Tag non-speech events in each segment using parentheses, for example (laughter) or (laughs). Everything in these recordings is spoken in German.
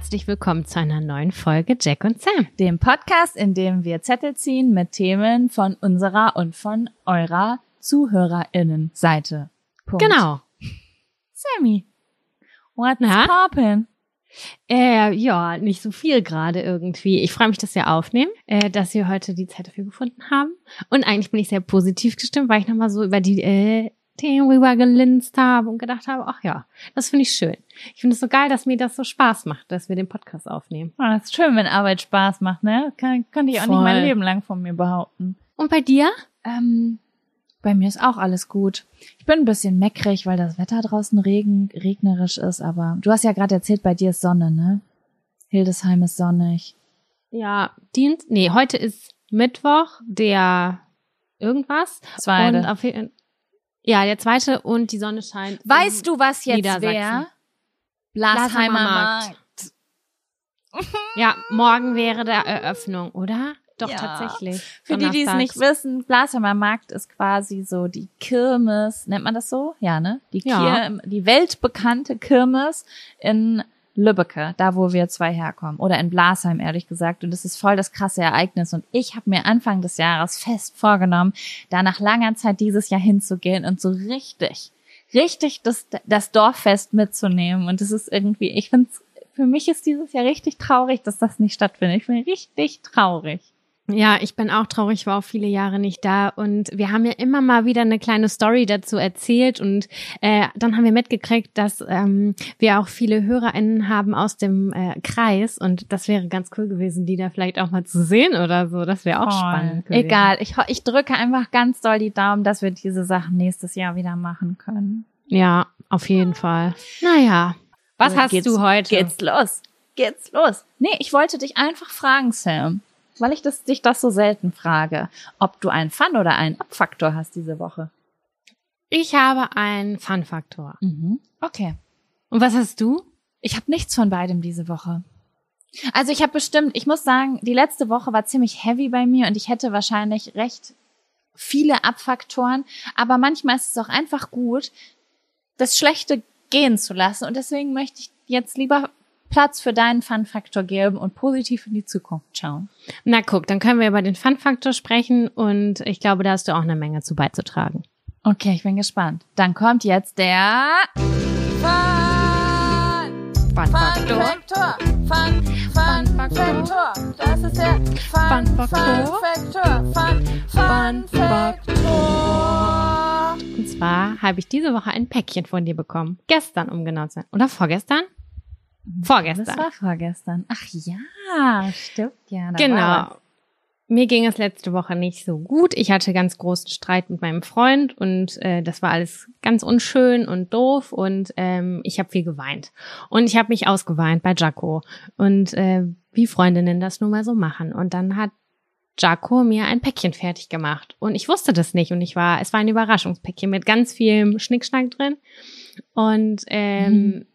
herzlich willkommen zu einer neuen Folge Jack und Sam. Dem Podcast, in dem wir Zettel ziehen mit Themen von unserer und von eurer ZuhörerInnen-Seite. Punkt. Genau. Sammy, what's Na? poppin'? Äh, ja, nicht so viel gerade irgendwie. Ich freue mich, dass wir aufnehmen, äh, dass wir heute die Zeit dafür gefunden haben. Und eigentlich bin ich sehr positiv gestimmt, weil ich nochmal so über die äh, Themen rüber gelinst habe und gedacht habe, ach ja, das finde ich schön. Ich finde es so geil, dass mir das so Spaß macht, dass wir den Podcast aufnehmen. Oh, das ist schön, wenn Arbeit Spaß macht, ne? Kann, könnte ich auch nicht Voll. mein Leben lang von mir behaupten. Und bei dir? Ähm, bei mir ist auch alles gut. Ich bin ein bisschen meckrig, weil das Wetter draußen regen, regnerisch ist, aber du hast ja gerade erzählt, bei dir ist Sonne, ne? Hildesheim ist sonnig. Ja, Dienst, nee, heute ist Mittwoch, der irgendwas. Zweite. Und auf, jeden- ja, der zweite und die Sonne scheint. Weißt du, was jetzt wäre? Blasheimer Markt. (laughs) Ja, morgen wäre der Eröffnung, oder? Doch, Ja. tatsächlich. Für die, die es nicht wissen, Blasheimer Markt ist quasi so die Kirmes, nennt man das so? Ja, ne? Die, Ja. Kir die weltbekannte Kirmes in Lübbecke, da wo wir zwei herkommen. Oder in Blasheim, ehrlich gesagt. Und das ist voll das krasse Ereignis. Und ich habe mir Anfang des Jahres fest vorgenommen, da nach langer Zeit dieses Jahr hinzugehen und so richtig, richtig das, das Dorffest mitzunehmen. Und das ist irgendwie, ich finde für mich ist dieses Jahr richtig traurig, dass das nicht stattfindet. Ich bin richtig traurig. Ja, ich bin auch traurig, war auch viele Jahre nicht da und wir haben ja immer mal wieder eine kleine Story dazu erzählt und äh, dann haben wir mitgekriegt, dass ähm, wir auch viele HörerInnen haben aus dem äh, Kreis und das wäre ganz cool gewesen, die da vielleicht auch mal zu sehen oder so. Das wäre auch Voll. spannend. Gewesen. Egal, ich, ich drücke einfach ganz doll die Daumen, dass wir diese Sachen nächstes Jahr wieder machen können. Ja, auf jeden Fall. Naja, was Also hast du heute? Geht's los? Geht's los? Nee, ich wollte dich einfach fragen, Sam, weil ich das, dich das so selten frage, ob du einen Fun- oder einen Abfaktor hast diese Woche. Ich habe einen Fun-Faktor. Mhm. Okay. Und was hast du? Ich habe nichts von beidem diese Woche. Also ich habe bestimmt, ich muss sagen, die letzte Woche war ziemlich heavy bei mir und ich hätte wahrscheinlich recht viele Abfaktoren, aber manchmal ist es auch einfach gut, das Schlechte gehen zu lassen und deswegen möchte ich jetzt lieber Platz für deinen Fun-Faktor geben und positiv in die Zukunft schauen. Na guck, dann können wir über den Fun-Faktor sprechen und ich glaube, da hast du auch eine Menge zu beizutragen. Okay, ich bin gespannt. Dann kommt jetzt der Fun Fun-Faktor. Faktor. Fun, Fun Faktor. Das ist der Fun, Fun Faktor. Faktor. Fun, Fun Faktor. Und zwar habe ich diese Woche ein Päckchen von dir bekommen. Gestern, um genau zu sein. Oder vorgestern? Das Vorgestern. war vorgestern. Ach ja, stimmt ja. Genau. Mir ging es letzte Woche nicht so gut. Ich hatte ganz großen Streit mit meinem Freund und äh, das war alles ganz unschön und doof und ähm, ich habe viel geweint. Und ich habe mich ausgeweint bei Jaco. Und äh, wie Freundinnen das nun mal so machen. Und dann hat Jaco mir ein Päckchen fertig gemacht. Und ich wusste das nicht. Und ich war, es war ein Überraschungspäckchen mit ganz viel Schnickschnack drin. Und ähm, äh,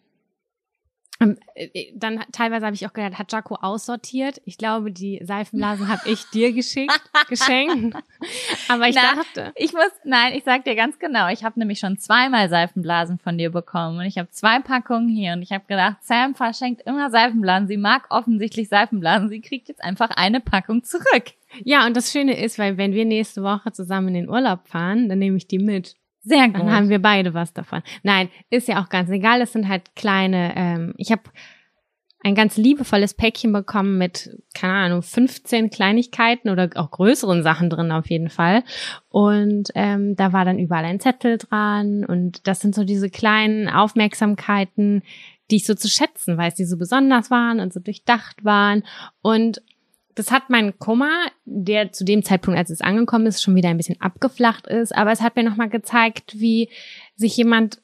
dann teilweise habe ich auch gedacht, hat Jaco aussortiert. Ich glaube, die Seifenblasen habe ich dir geschickt, (laughs) geschenkt. Aber ich Na, dachte, Ich muss, nein, ich sag dir ganz genau, ich habe nämlich schon zweimal Seifenblasen von dir bekommen und ich habe zwei Packungen hier und ich habe gedacht, Sam verschenkt immer Seifenblasen. Sie mag offensichtlich Seifenblasen. Sie kriegt jetzt einfach eine Packung zurück. ja, und das Schöne ist, weil wenn wir nächste Woche zusammen in den Urlaub fahren, dann nehme ich die mit. Sehr gut. Dann haben wir beide was davon. Nein, ist ja auch ganz egal. Es sind halt kleine, ähm, ich habe ein ganz liebevolles Päckchen bekommen mit, keine Ahnung, 15 Kleinigkeiten oder auch größeren Sachen drin auf jeden Fall. Und ähm, da war dann überall ein Zettel dran. Und das sind so diese kleinen Aufmerksamkeiten, die ich so zu schätzen weiß, die so besonders waren und so durchdacht waren. Und das hat mein Kummer, der zu dem Zeitpunkt, als es angekommen ist, schon wieder ein bisschen abgeflacht ist. Aber es hat mir nochmal gezeigt, wie sich jemand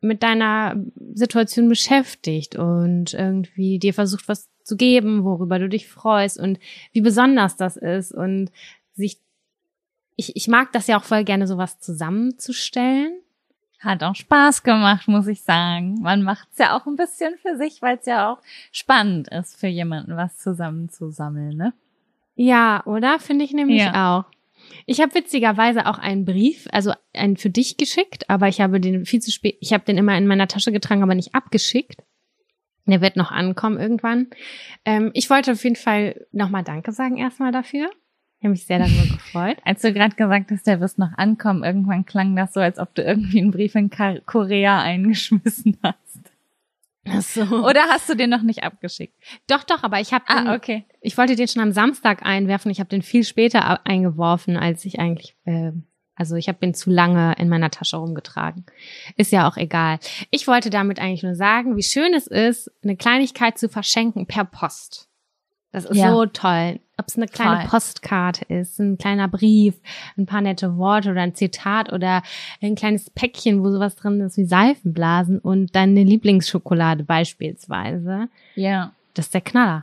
mit deiner Situation beschäftigt und irgendwie dir versucht, was zu geben, worüber du dich freust und wie besonders das ist und sich, ich, ich mag das ja auch voll gerne, sowas zusammenzustellen. Hat auch Spaß gemacht, muss ich sagen. Man macht's ja auch ein bisschen für sich, weil es ja auch spannend ist, für jemanden was zusammenzusammeln, ne? Ja, oder? Finde ich nämlich Ja. auch. Ich habe witzigerweise auch einen Brief, also einen für dich geschickt, aber ich habe den viel zu spät, ich habe den immer in meiner Tasche getragen, aber nicht abgeschickt. Der wird noch ankommen irgendwann. Ähm, ich wollte auf jeden Fall nochmal Danke sagen erstmal dafür. Ich habe mich sehr darüber gefreut. Als du gerade gesagt hast, der wird noch ankommen, irgendwann klang das so, als ob du irgendwie einen Brief in Korea eingeschmissen hast. Ach so. Oder hast du den noch nicht abgeschickt? Doch, doch, aber ich habe Ah, okay. ich wollte den schon am Samstag einwerfen. Ich habe den viel später eingeworfen, als ich eigentlich, äh, also ich habe den zu lange in meiner Tasche rumgetragen. Ist ja auch egal. Ich wollte damit eigentlich nur sagen, wie schön es ist, eine Kleinigkeit zu verschenken per Post. Das ist Ja. so toll. Ob es eine kleine Voll. Postkarte ist, ein kleiner Brief, ein paar nette Worte oder ein Zitat oder ein kleines Päckchen, wo sowas drin ist wie Seifenblasen und deine Lieblingsschokolade beispielsweise. Ja. Das ist der Knaller.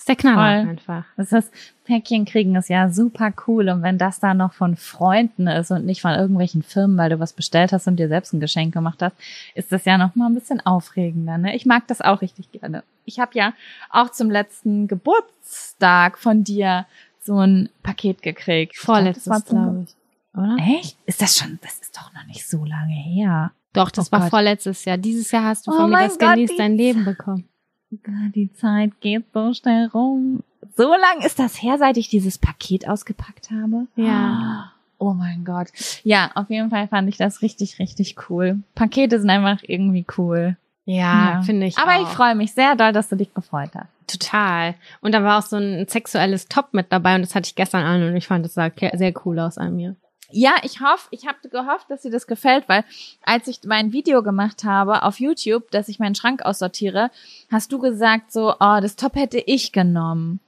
Das ist der Knaller Voll. einfach. Das ist, Päckchen kriegen ist ja super cool. Und wenn das dann noch von Freunden ist und nicht von irgendwelchen Firmen, weil du was bestellt hast und dir selbst ein Geschenk gemacht hast, ist das ja noch mal ein bisschen aufregender. Ne? Ich mag das auch richtig gerne. Ich habe ja auch zum letzten Geburtstag von dir so ein Paket gekriegt. Vorletztes, glaube ich. Oder? Echt? Ist das schon, das ist doch noch nicht so lange her. Doch, das Oh war Gott. vorletztes Jahr. Dieses Jahr hast du Oh von mir mein das Gott, genießt die dein Leben bekommen. Gott, Die Zeit geht so schnell rum. So lang ist das her, seit ich dieses Paket ausgepackt habe. Ja. Oh mein Gott. Ja, auf jeden Fall fand ich das richtig, richtig cool. Pakete sind einfach irgendwie cool. Ja, Ja. finde ich. Aber auch. ich freue mich sehr doll, dass du dich gefreut hast. Total. Und da war auch so ein sexuelles Top mit dabei und das hatte ich gestern an und ich fand, das sah sehr cool aus an mir. Ja, ich hoffe, ich habe gehofft, dass dir das gefällt, weil als ich mein Video gemacht habe auf YouTube, dass ich meinen Schrank aussortiere, hast du gesagt so, oh, das Top hätte ich genommen.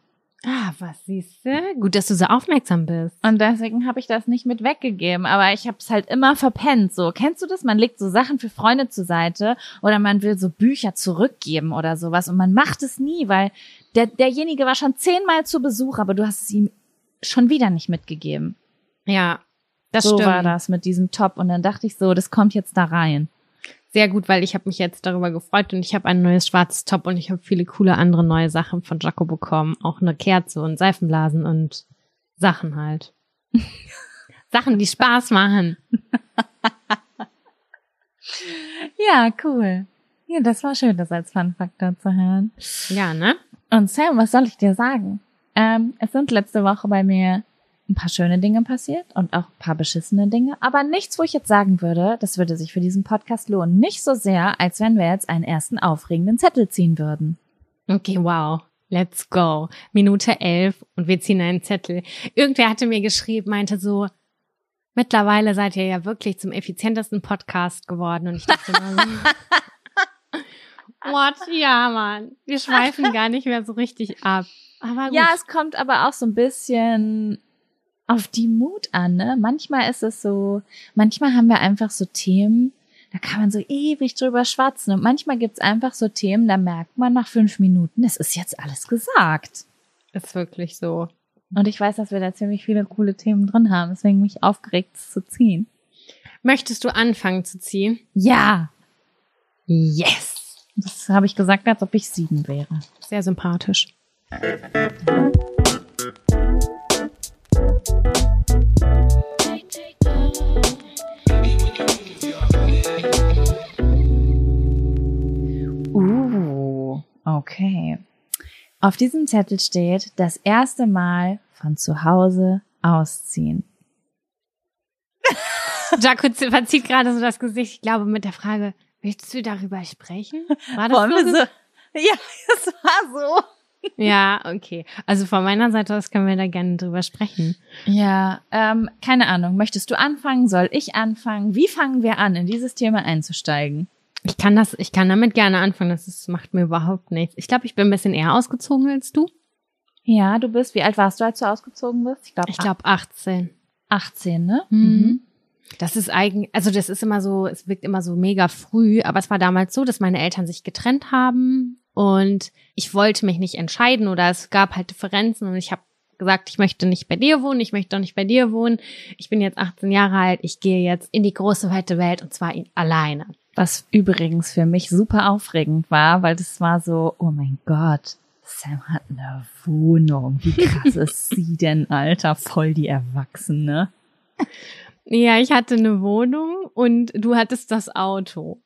Ah, was siehst du? Gut, dass du so aufmerksam bist. Und deswegen habe ich das nicht mit weggegeben. Aber ich habe es halt immer verpennt. So, kennst du das? Man legt so Sachen für Freunde zur Seite oder man will so Bücher zurückgeben oder sowas und man macht es nie, weil der, derjenige war schon zehnmal zu Besuch, aber du hast es ihm schon wieder nicht mitgegeben. Ja, das so stimmt. war das mit diesem Top. Und dann dachte ich so, das kommt jetzt da rein. Sehr gut, weil ich habe mich jetzt darüber gefreut und ich habe ein neues schwarzes Top und ich habe viele coole andere neue Sachen von Jaco bekommen. Auch eine Kerze und Seifenblasen und Sachen halt. (laughs) Sachen, die Spaß machen. (laughs) Ja, cool. Ja, das war schön, das als Fun-Faktor zu hören. Ja, ne? Und Sam, was soll ich dir sagen? Ähm, es sind letzte Woche bei mir ein paar schöne Dinge passiert und auch ein paar beschissene Dinge, aber nichts, wo ich jetzt sagen würde, das würde sich für diesen Podcast lohnen. Nicht so sehr, als wenn wir jetzt einen ersten aufregenden Zettel ziehen würden. Okay, wow. Let's go. Minute elf und wir ziehen einen Zettel. Irgendwer hatte mir geschrieben, meinte so, mittlerweile seid ihr ja wirklich zum effizientesten Podcast geworden. Und ich dachte immer so, (laughs) what? Ja, Mann. Wir schweifen gar nicht mehr so richtig ab. Aber gut. Ja, es kommt aber auch so ein bisschen auf die Mut an, ne? Manchmal ist es so, manchmal haben wir einfach so Themen, da kann man so ewig drüber schwatzen. Und manchmal gibt's einfach so Themen, da merkt man nach fünf Minuten, es ist jetzt alles gesagt. ist wirklich so. Und ich weiß, dass wir da ziemlich viele coole Themen drin haben, deswegen bin ich aufgeregt, es zu ziehen. Möchtest du anfangen zu ziehen? Ja, Yes. das habe ich gesagt, als ob ich sieben wäre. Sehr sympathisch. Okay. Auf diesem Zettel steht, das erste Mal von zu Hause ausziehen. (laughs) Jaco verzieht gerade so das Gesicht. Ich glaube, mit der Frage, willst du darüber sprechen? War das Wollen so? so? (laughs) Ja, es war so. Ja, okay. Also von meiner Seite aus können wir da gerne drüber sprechen. Ja, ähm, keine Ahnung. Möchtest du anfangen? Soll ich anfangen? Wie fangen wir an, in dieses Thema einzusteigen? Ich kann das, ich kann damit gerne anfangen. Das ist, macht mir überhaupt nichts. Ich glaube, ich bin ein bisschen eher ausgezogen als du. Ja, du bist, wie alt warst du, als du ausgezogen bist? Ich glaube, Ich glaube 18. 18, ne? Mhm. Das ist eigentlich, also das ist immer so, es wirkt immer so mega früh, aber es war damals so, dass meine Eltern sich getrennt haben und ich wollte mich nicht entscheiden oder es gab halt Differenzen und ich habe gesagt, ich möchte nicht bei dir wohnen, ich möchte auch nicht bei dir wohnen. Ich bin jetzt 18 Jahre alt, ich gehe jetzt in die große weite Welt und zwar in, alleine. Was übrigens für mich super aufregend war, weil das war so, oh mein Gott, Sam hat eine Wohnung. Wie krass ist (laughs) sie denn, Alter? Voll die Erwachsene. Ja, ich hatte eine Wohnung und du hattest das Auto.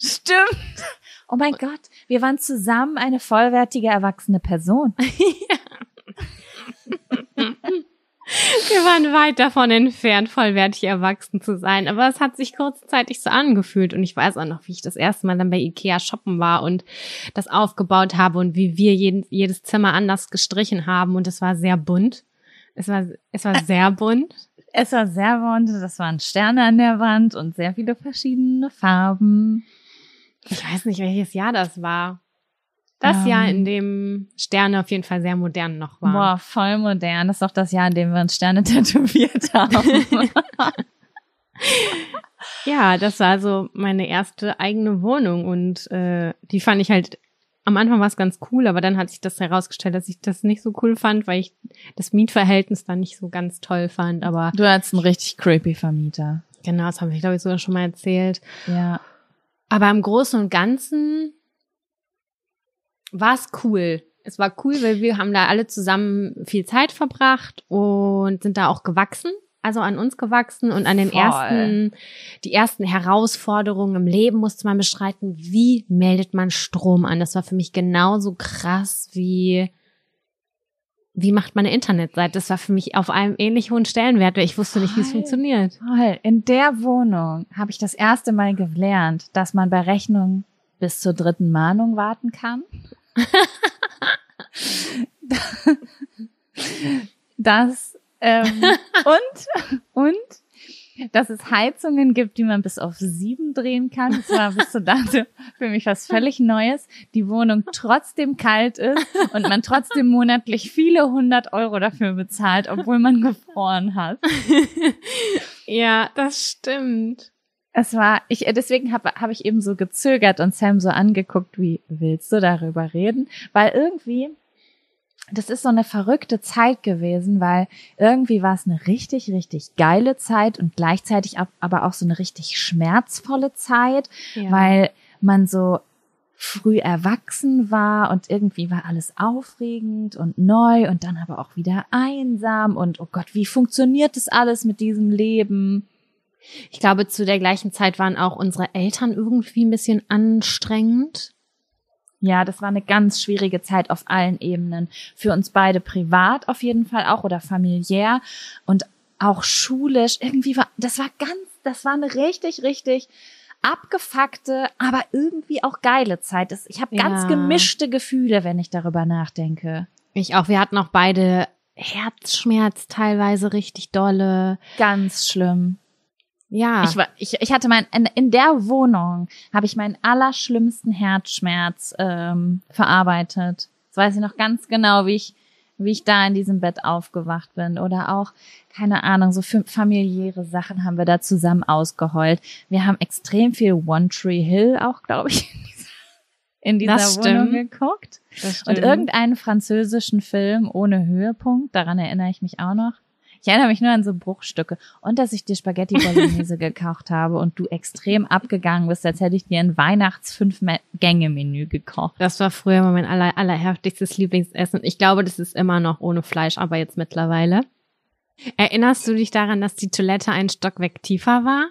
Stimmt. Oh mein Gott, wir waren zusammen eine vollwertige erwachsene Person. (laughs) Wir waren weit davon entfernt, vollwertig erwachsen zu sein. Aber es hat sich kurzzeitig so angefühlt. Und ich weiß auch noch, wie ich das erste Mal dann bei Ikea shoppen war und das aufgebaut habe und wie wir jeden, jedes Zimmer anders gestrichen haben. Und es war sehr bunt. Es war, es war sehr bunt. Es war sehr bunt. Das waren Sterne an der Wand und sehr viele verschiedene Farben. Ich weiß nicht, welches Jahr das war. Das Ähm. Jahr, in dem Sterne auf jeden Fall sehr modern noch waren. Boah, voll modern. Das ist doch das Jahr, in dem wir uns Sterne (laughs) tätowiert haben. (laughs) Ja, das war so meine erste eigene Wohnung und äh, die fand ich halt am Anfang war es ganz cool, aber dann hat sich das herausgestellt, dass ich das nicht so cool fand, weil ich das Mietverhältnis dann nicht so ganz toll fand. Aber du hattest einen richtig creepy Vermieter. genau, das habe ich glaube ich sogar schon mal erzählt. Ja. Aber im Großen und Ganzen war es cool. Es war cool, weil wir haben da alle zusammen viel Zeit verbracht und sind da auch gewachsen. Also an uns gewachsen und an den Voll. ersten, die ersten Herausforderungen im Leben musste man bestreiten. Wie meldet man Strom an? Das war für mich genauso krass wie, wie macht man eine Internetseite? Das war für mich auf einem ähnlich hohen Stellenwert, weil ich wusste nicht, wie es Voll. funktioniert. Toll. In der Wohnung habe ich das erste Mal gelernt, dass man bei Rechnung bis zur dritten Mahnung warten kann. das ähm, (laughs) und und dass es Heizungen gibt, die man bis auf sieben drehen kann. Das war bis zu dato für mich was völlig Neues. Die Wohnung trotzdem kalt ist und man trotzdem monatlich viele hundert Euro dafür bezahlt, obwohl man gefroren hat. (laughs) Ja, das stimmt. Es war, ich, deswegen habe hab ich eben so gezögert und Sam so angeguckt, wie willst du darüber reden? Weil irgendwie, das ist so eine verrückte Zeit gewesen, weil irgendwie war es eine richtig, richtig geile Zeit und gleichzeitig ab, aber auch so eine richtig schmerzvolle Zeit, Ja. weil man so früh erwachsen war und irgendwie war alles aufregend und neu und dann aber auch wieder einsam und oh Gott, wie funktioniert das alles mit diesem Leben? Ich glaube, zu der gleichen Zeit waren auch unsere Eltern irgendwie ein bisschen anstrengend. Ja, das war eine ganz schwierige Zeit auf allen Ebenen. Für uns beide privat auf jeden Fall auch oder familiär und auch schulisch. Irgendwie war, das war ganz, das war eine richtig, richtig abgefuckte, aber irgendwie auch geile Zeit. Das, ich habe ganz Ja. gemischte Gefühle, wenn ich darüber nachdenke. Ich auch. Wir hatten auch beide Herzschmerz teilweise richtig dolle. Ganz schlimm. Ja. Ich, war, ich, ich hatte mein, in, in der Wohnung habe ich meinen allerschlimmsten Herzschmerz ähm, verarbeitet. Das weiß ich noch ganz genau, wie ich, wie ich da in diesem Bett aufgewacht bin. Oder auch, keine Ahnung, so familiäre Sachen haben wir da zusammen ausgeheult. Wir haben extrem viel One Tree Hill auch, glaube ich, (laughs) in dieser, in dieser Wohnung geguckt. Und irgendeinen französischen Film ohne Höhepunkt, daran erinnere ich mich auch noch. Ich erinnere mich nur an so Bruchstücke. Und dass ich dir Spaghetti Bolognese (laughs) gekauft habe und du extrem abgegangen bist, als hätte ich dir ein Weihnachts-Fünf-Gänge-Menü gekocht. das war früher immer mein aller, allerheftigstes Lieblingsessen. Ich glaube, das ist immer noch ohne Fleisch, aber jetzt mittlerweile. Erinnerst du dich daran, dass die Toilette einen Stockwerk tiefer war?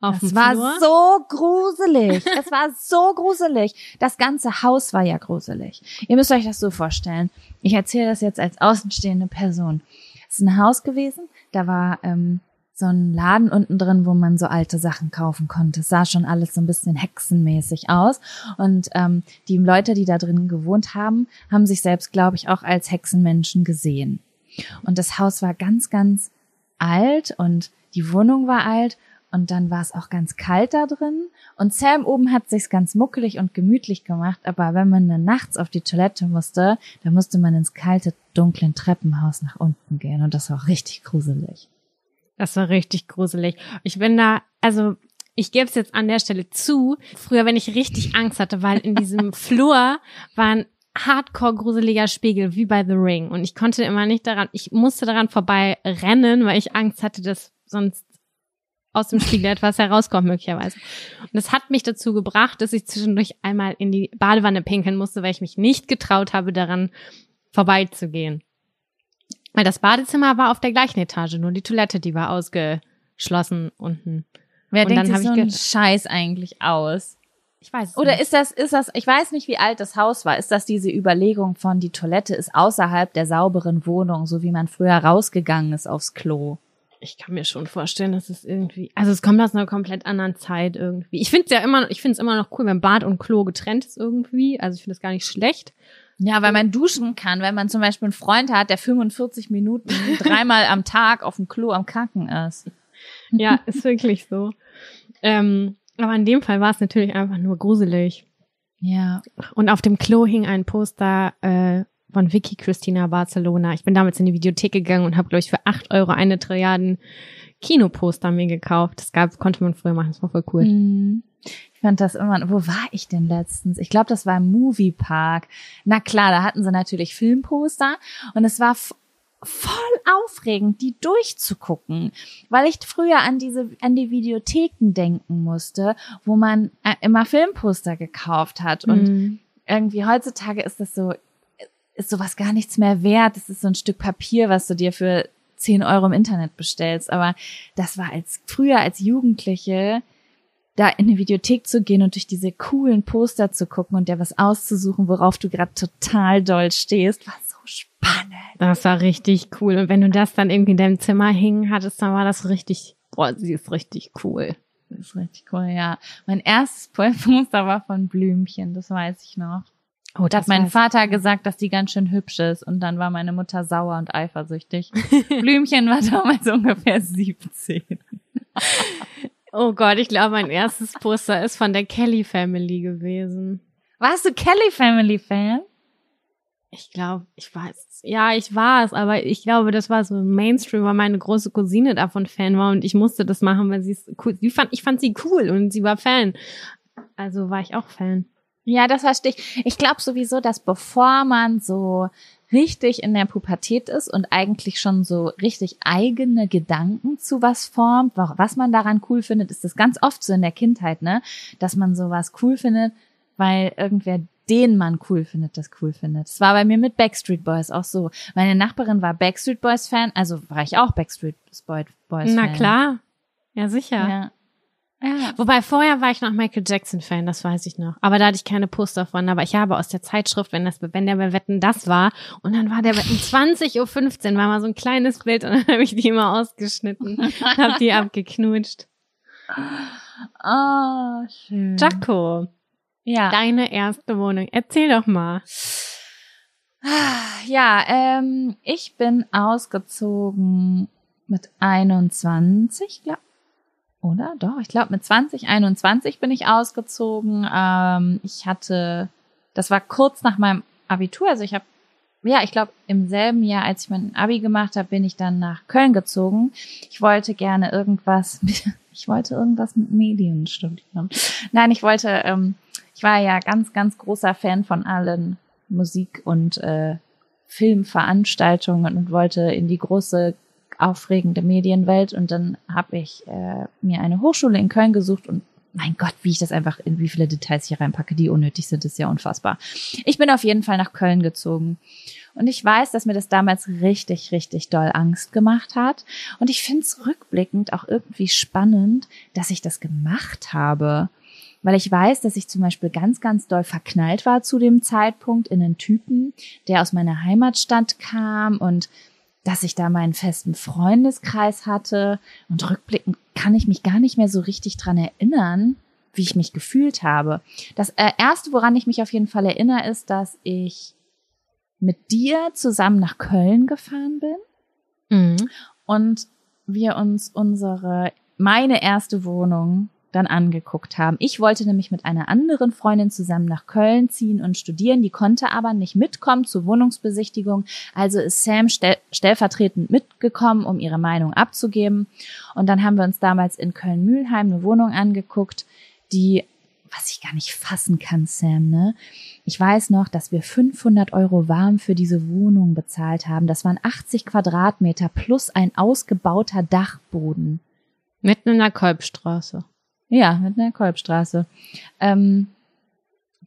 Auf Das dem war Flur? so gruselig. Es war so gruselig. Das ganze Haus war ja gruselig. Ihr müsst euch das so vorstellen. Ich erzähle das jetzt als außenstehende Person. Ist ein Haus gewesen, da war ähm, so ein Laden unten drin, wo man so alte Sachen kaufen konnte. Es sah schon alles so ein bisschen hexenmäßig aus. Und ähm, die Leute, die da drin gewohnt haben, haben sich selbst, glaube ich, auch als Hexenmenschen gesehen. Und das Haus war ganz, ganz alt und die Wohnung war alt und dann war es auch ganz kalt da drin. Und Sam oben hat sich's ganz muckelig und gemütlich gemacht, aber wenn man dann nachts auf die Toilette musste, dann musste man ins kalte, dunkle Treppenhaus nach unten gehen und das war richtig gruselig. Das war richtig gruselig. Ich bin da, also ich gebe es jetzt an der Stelle zu. Früher, wenn ich richtig Angst hatte, weil in diesem (laughs) Flur war ein hardcore gruseliger Spiegel, wie bei The Ring. Und ich konnte immer nicht daran, ich musste daran vorbei rennen, weil ich Angst hatte, dass sonst aus dem Spiegel etwas herauskommt möglicherweise. Und das hat mich dazu gebracht, dass ich zwischendurch einmal in die Badewanne pinkeln musste, weil ich mich nicht getraut habe, daran vorbeizugehen. Weil das Badezimmer war auf der gleichen Etage, nur die Toilette, die war ausgeschlossen unten. Wer Und denkt dann sich so ich einen Scheiß eigentlich aus? Ich weiß es Oder nicht. ist das, ist das, ich weiß nicht, wie alt das Haus war. Ist das diese Überlegung von, die Toilette ist außerhalb der sauberen Wohnung, so wie man früher rausgegangen ist aufs Klo? Ich kann mir schon vorstellen, dass es irgendwie, also es kommt aus einer komplett anderen Zeit irgendwie. Ich finde es ja immer, ich finde es immer noch cool, wenn Bad und Klo getrennt ist irgendwie. Also ich finde es gar nicht schlecht. Ja, weil man duschen kann, wenn man zum Beispiel einen Freund hat, der 45 Minuten (laughs) dreimal am Tag auf dem Klo am Kacken ist. Ja, ist wirklich so. Ähm, aber in dem Fall war es natürlich einfach nur gruselig. Ja. Und auf dem Klo hing ein Poster äh, von Vicky Christina Barcelona. Ich bin damals in die Videothek gegangen und habe, glaube ich, für acht Euro eine Trilliarden Kinoposter mir gekauft. Das gab, konnte man früher machen, das war voll cool. Mhm. Ich fand das immer, wo war ich denn letztens? Ich glaube, das war im Moviepark. Na klar, da hatten sie natürlich Filmposter und es war voll aufregend, die durchzugucken, weil ich früher an diese, an die Videotheken denken musste, wo man äh, immer Filmposter gekauft hat und Mhm. irgendwie heutzutage ist das so, ist sowas gar nichts mehr wert. Das ist so ein Stück Papier, was du dir für 10 Euro im Internet bestellst. Aber das war als früher als Jugendliche, da in eine Videothek zu gehen und durch diese coolen Poster zu gucken und dir was auszusuchen, worauf du gerade total doll stehst, war so spannend. Das war richtig cool. Und wenn du das dann irgendwie in deinem Zimmer hängen hattest, dann war das richtig, boah, sie ist richtig cool. Das ist richtig cool, ja. Mein erstes (laughs) Poster war von Blümchen, das weiß ich noch. Oh, Da hat mein Vater gesagt, dass die ganz schön hübsch ist und dann war meine Mutter sauer und eifersüchtig. (laughs) Blümchen war damals ungefähr 17. Oh Gott, ich glaube, mein erstes Poster ist von der Kelly Family gewesen. Warst du Kelly Family Fan? Ich glaube, ich weiß es. Ja, ich war es, aber ich glaube, das war so Mainstream, weil meine große Cousine davon Fan war und ich musste das machen, weil sie es cool. Sie fand, ich fand sie cool und sie war Fan. Also war ich auch Fan. Ja, das verstehe ich. Ich glaube sowieso, dass bevor man so richtig in der Pubertät ist und eigentlich schon so richtig eigene Gedanken zu was formt, wa- was man daran cool findet, ist das ganz oft so in der Kindheit, ne? Dass man sowas cool findet, weil irgendwer den man cool findet, das cool findet. Das war bei mir mit Backstreet Boys auch so. Meine Nachbarin war Backstreet Boys Fan, also war ich auch Backstreet Boys Fan. Na klar. Ja, sicher. Ja. Ja. Wobei vorher war ich noch Michael Jackson Fan, das weiß ich noch. Aber da hatte ich keine Poster von. Aber ich habe aus der Zeitschrift, wenn das, wenn der bei Wetten das war, und dann war der bei 20.15 Uhr, war mal so ein kleines Bild und dann habe ich die immer ausgeschnitten, habe die abgeknutscht. Oh, schön. Jaco, Ja. deine erste Wohnung. Erzähl doch mal. Ja, ähm, ich bin ausgezogen mit 21, glaub, oder? Doch, ich glaube mit 20, 21 bin ich ausgezogen. Ähm, ich hatte, das war kurz nach meinem Abitur, also ich habe, ja, ich glaube im selben Jahr, als ich mein Abi gemacht habe, bin ich dann nach Köln gezogen. Ich wollte gerne irgendwas, (laughs) mit, ich wollte irgendwas mit Medien studieren. Nein, ich wollte, ähm, ich war ja ganz, ganz großer Fan von allen Musik- und äh, Filmveranstaltungen und wollte in die große aufregende Medienwelt. Und dann habe ich äh, mir eine Hochschule in Köln gesucht und mein Gott, wie ich das einfach in wie viele Details hier reinpacke, die unnötig sind, ist ja unfassbar. Ich bin auf jeden Fall nach Köln gezogen. Und ich weiß, dass mir das damals richtig, richtig doll Angst gemacht hat. Und ich finde es rückblickend auch irgendwie spannend, dass ich das gemacht habe. Weil ich weiß, dass ich zum Beispiel ganz, ganz doll verknallt war zu dem Zeitpunkt in einen Typen, der aus meiner Heimatstadt kam und dass ich da meinen festen Freundeskreis hatte und rückblickend kann ich mich gar nicht mehr so richtig dran erinnern, wie ich mich gefühlt habe. Das äh, erste, woran ich mich auf jeden Fall erinnere, ist, dass ich mit dir zusammen nach Köln gefahren bin Mhm. und wir uns unsere, meine erste Wohnung dann angeguckt haben. Ich wollte nämlich mit einer anderen Freundin zusammen nach Köln ziehen und studieren, die konnte aber nicht mitkommen zur Wohnungsbesichtigung. Also ist Sam stell stellvertretend mitgekommen, um ihre Meinung abzugeben. Und dann haben wir uns damals in Köln-Mühlheim eine Wohnung angeguckt, die, was ich gar nicht fassen kann, Sam, ne? Ich weiß noch, dass wir 500 Euro warm für diese Wohnung bezahlt haben. Das waren 80 Quadratmeter plus ein ausgebauter Dachboden. Mitten in der Kolbstraße. Ja, mit einer Kolbstraße. Ähm,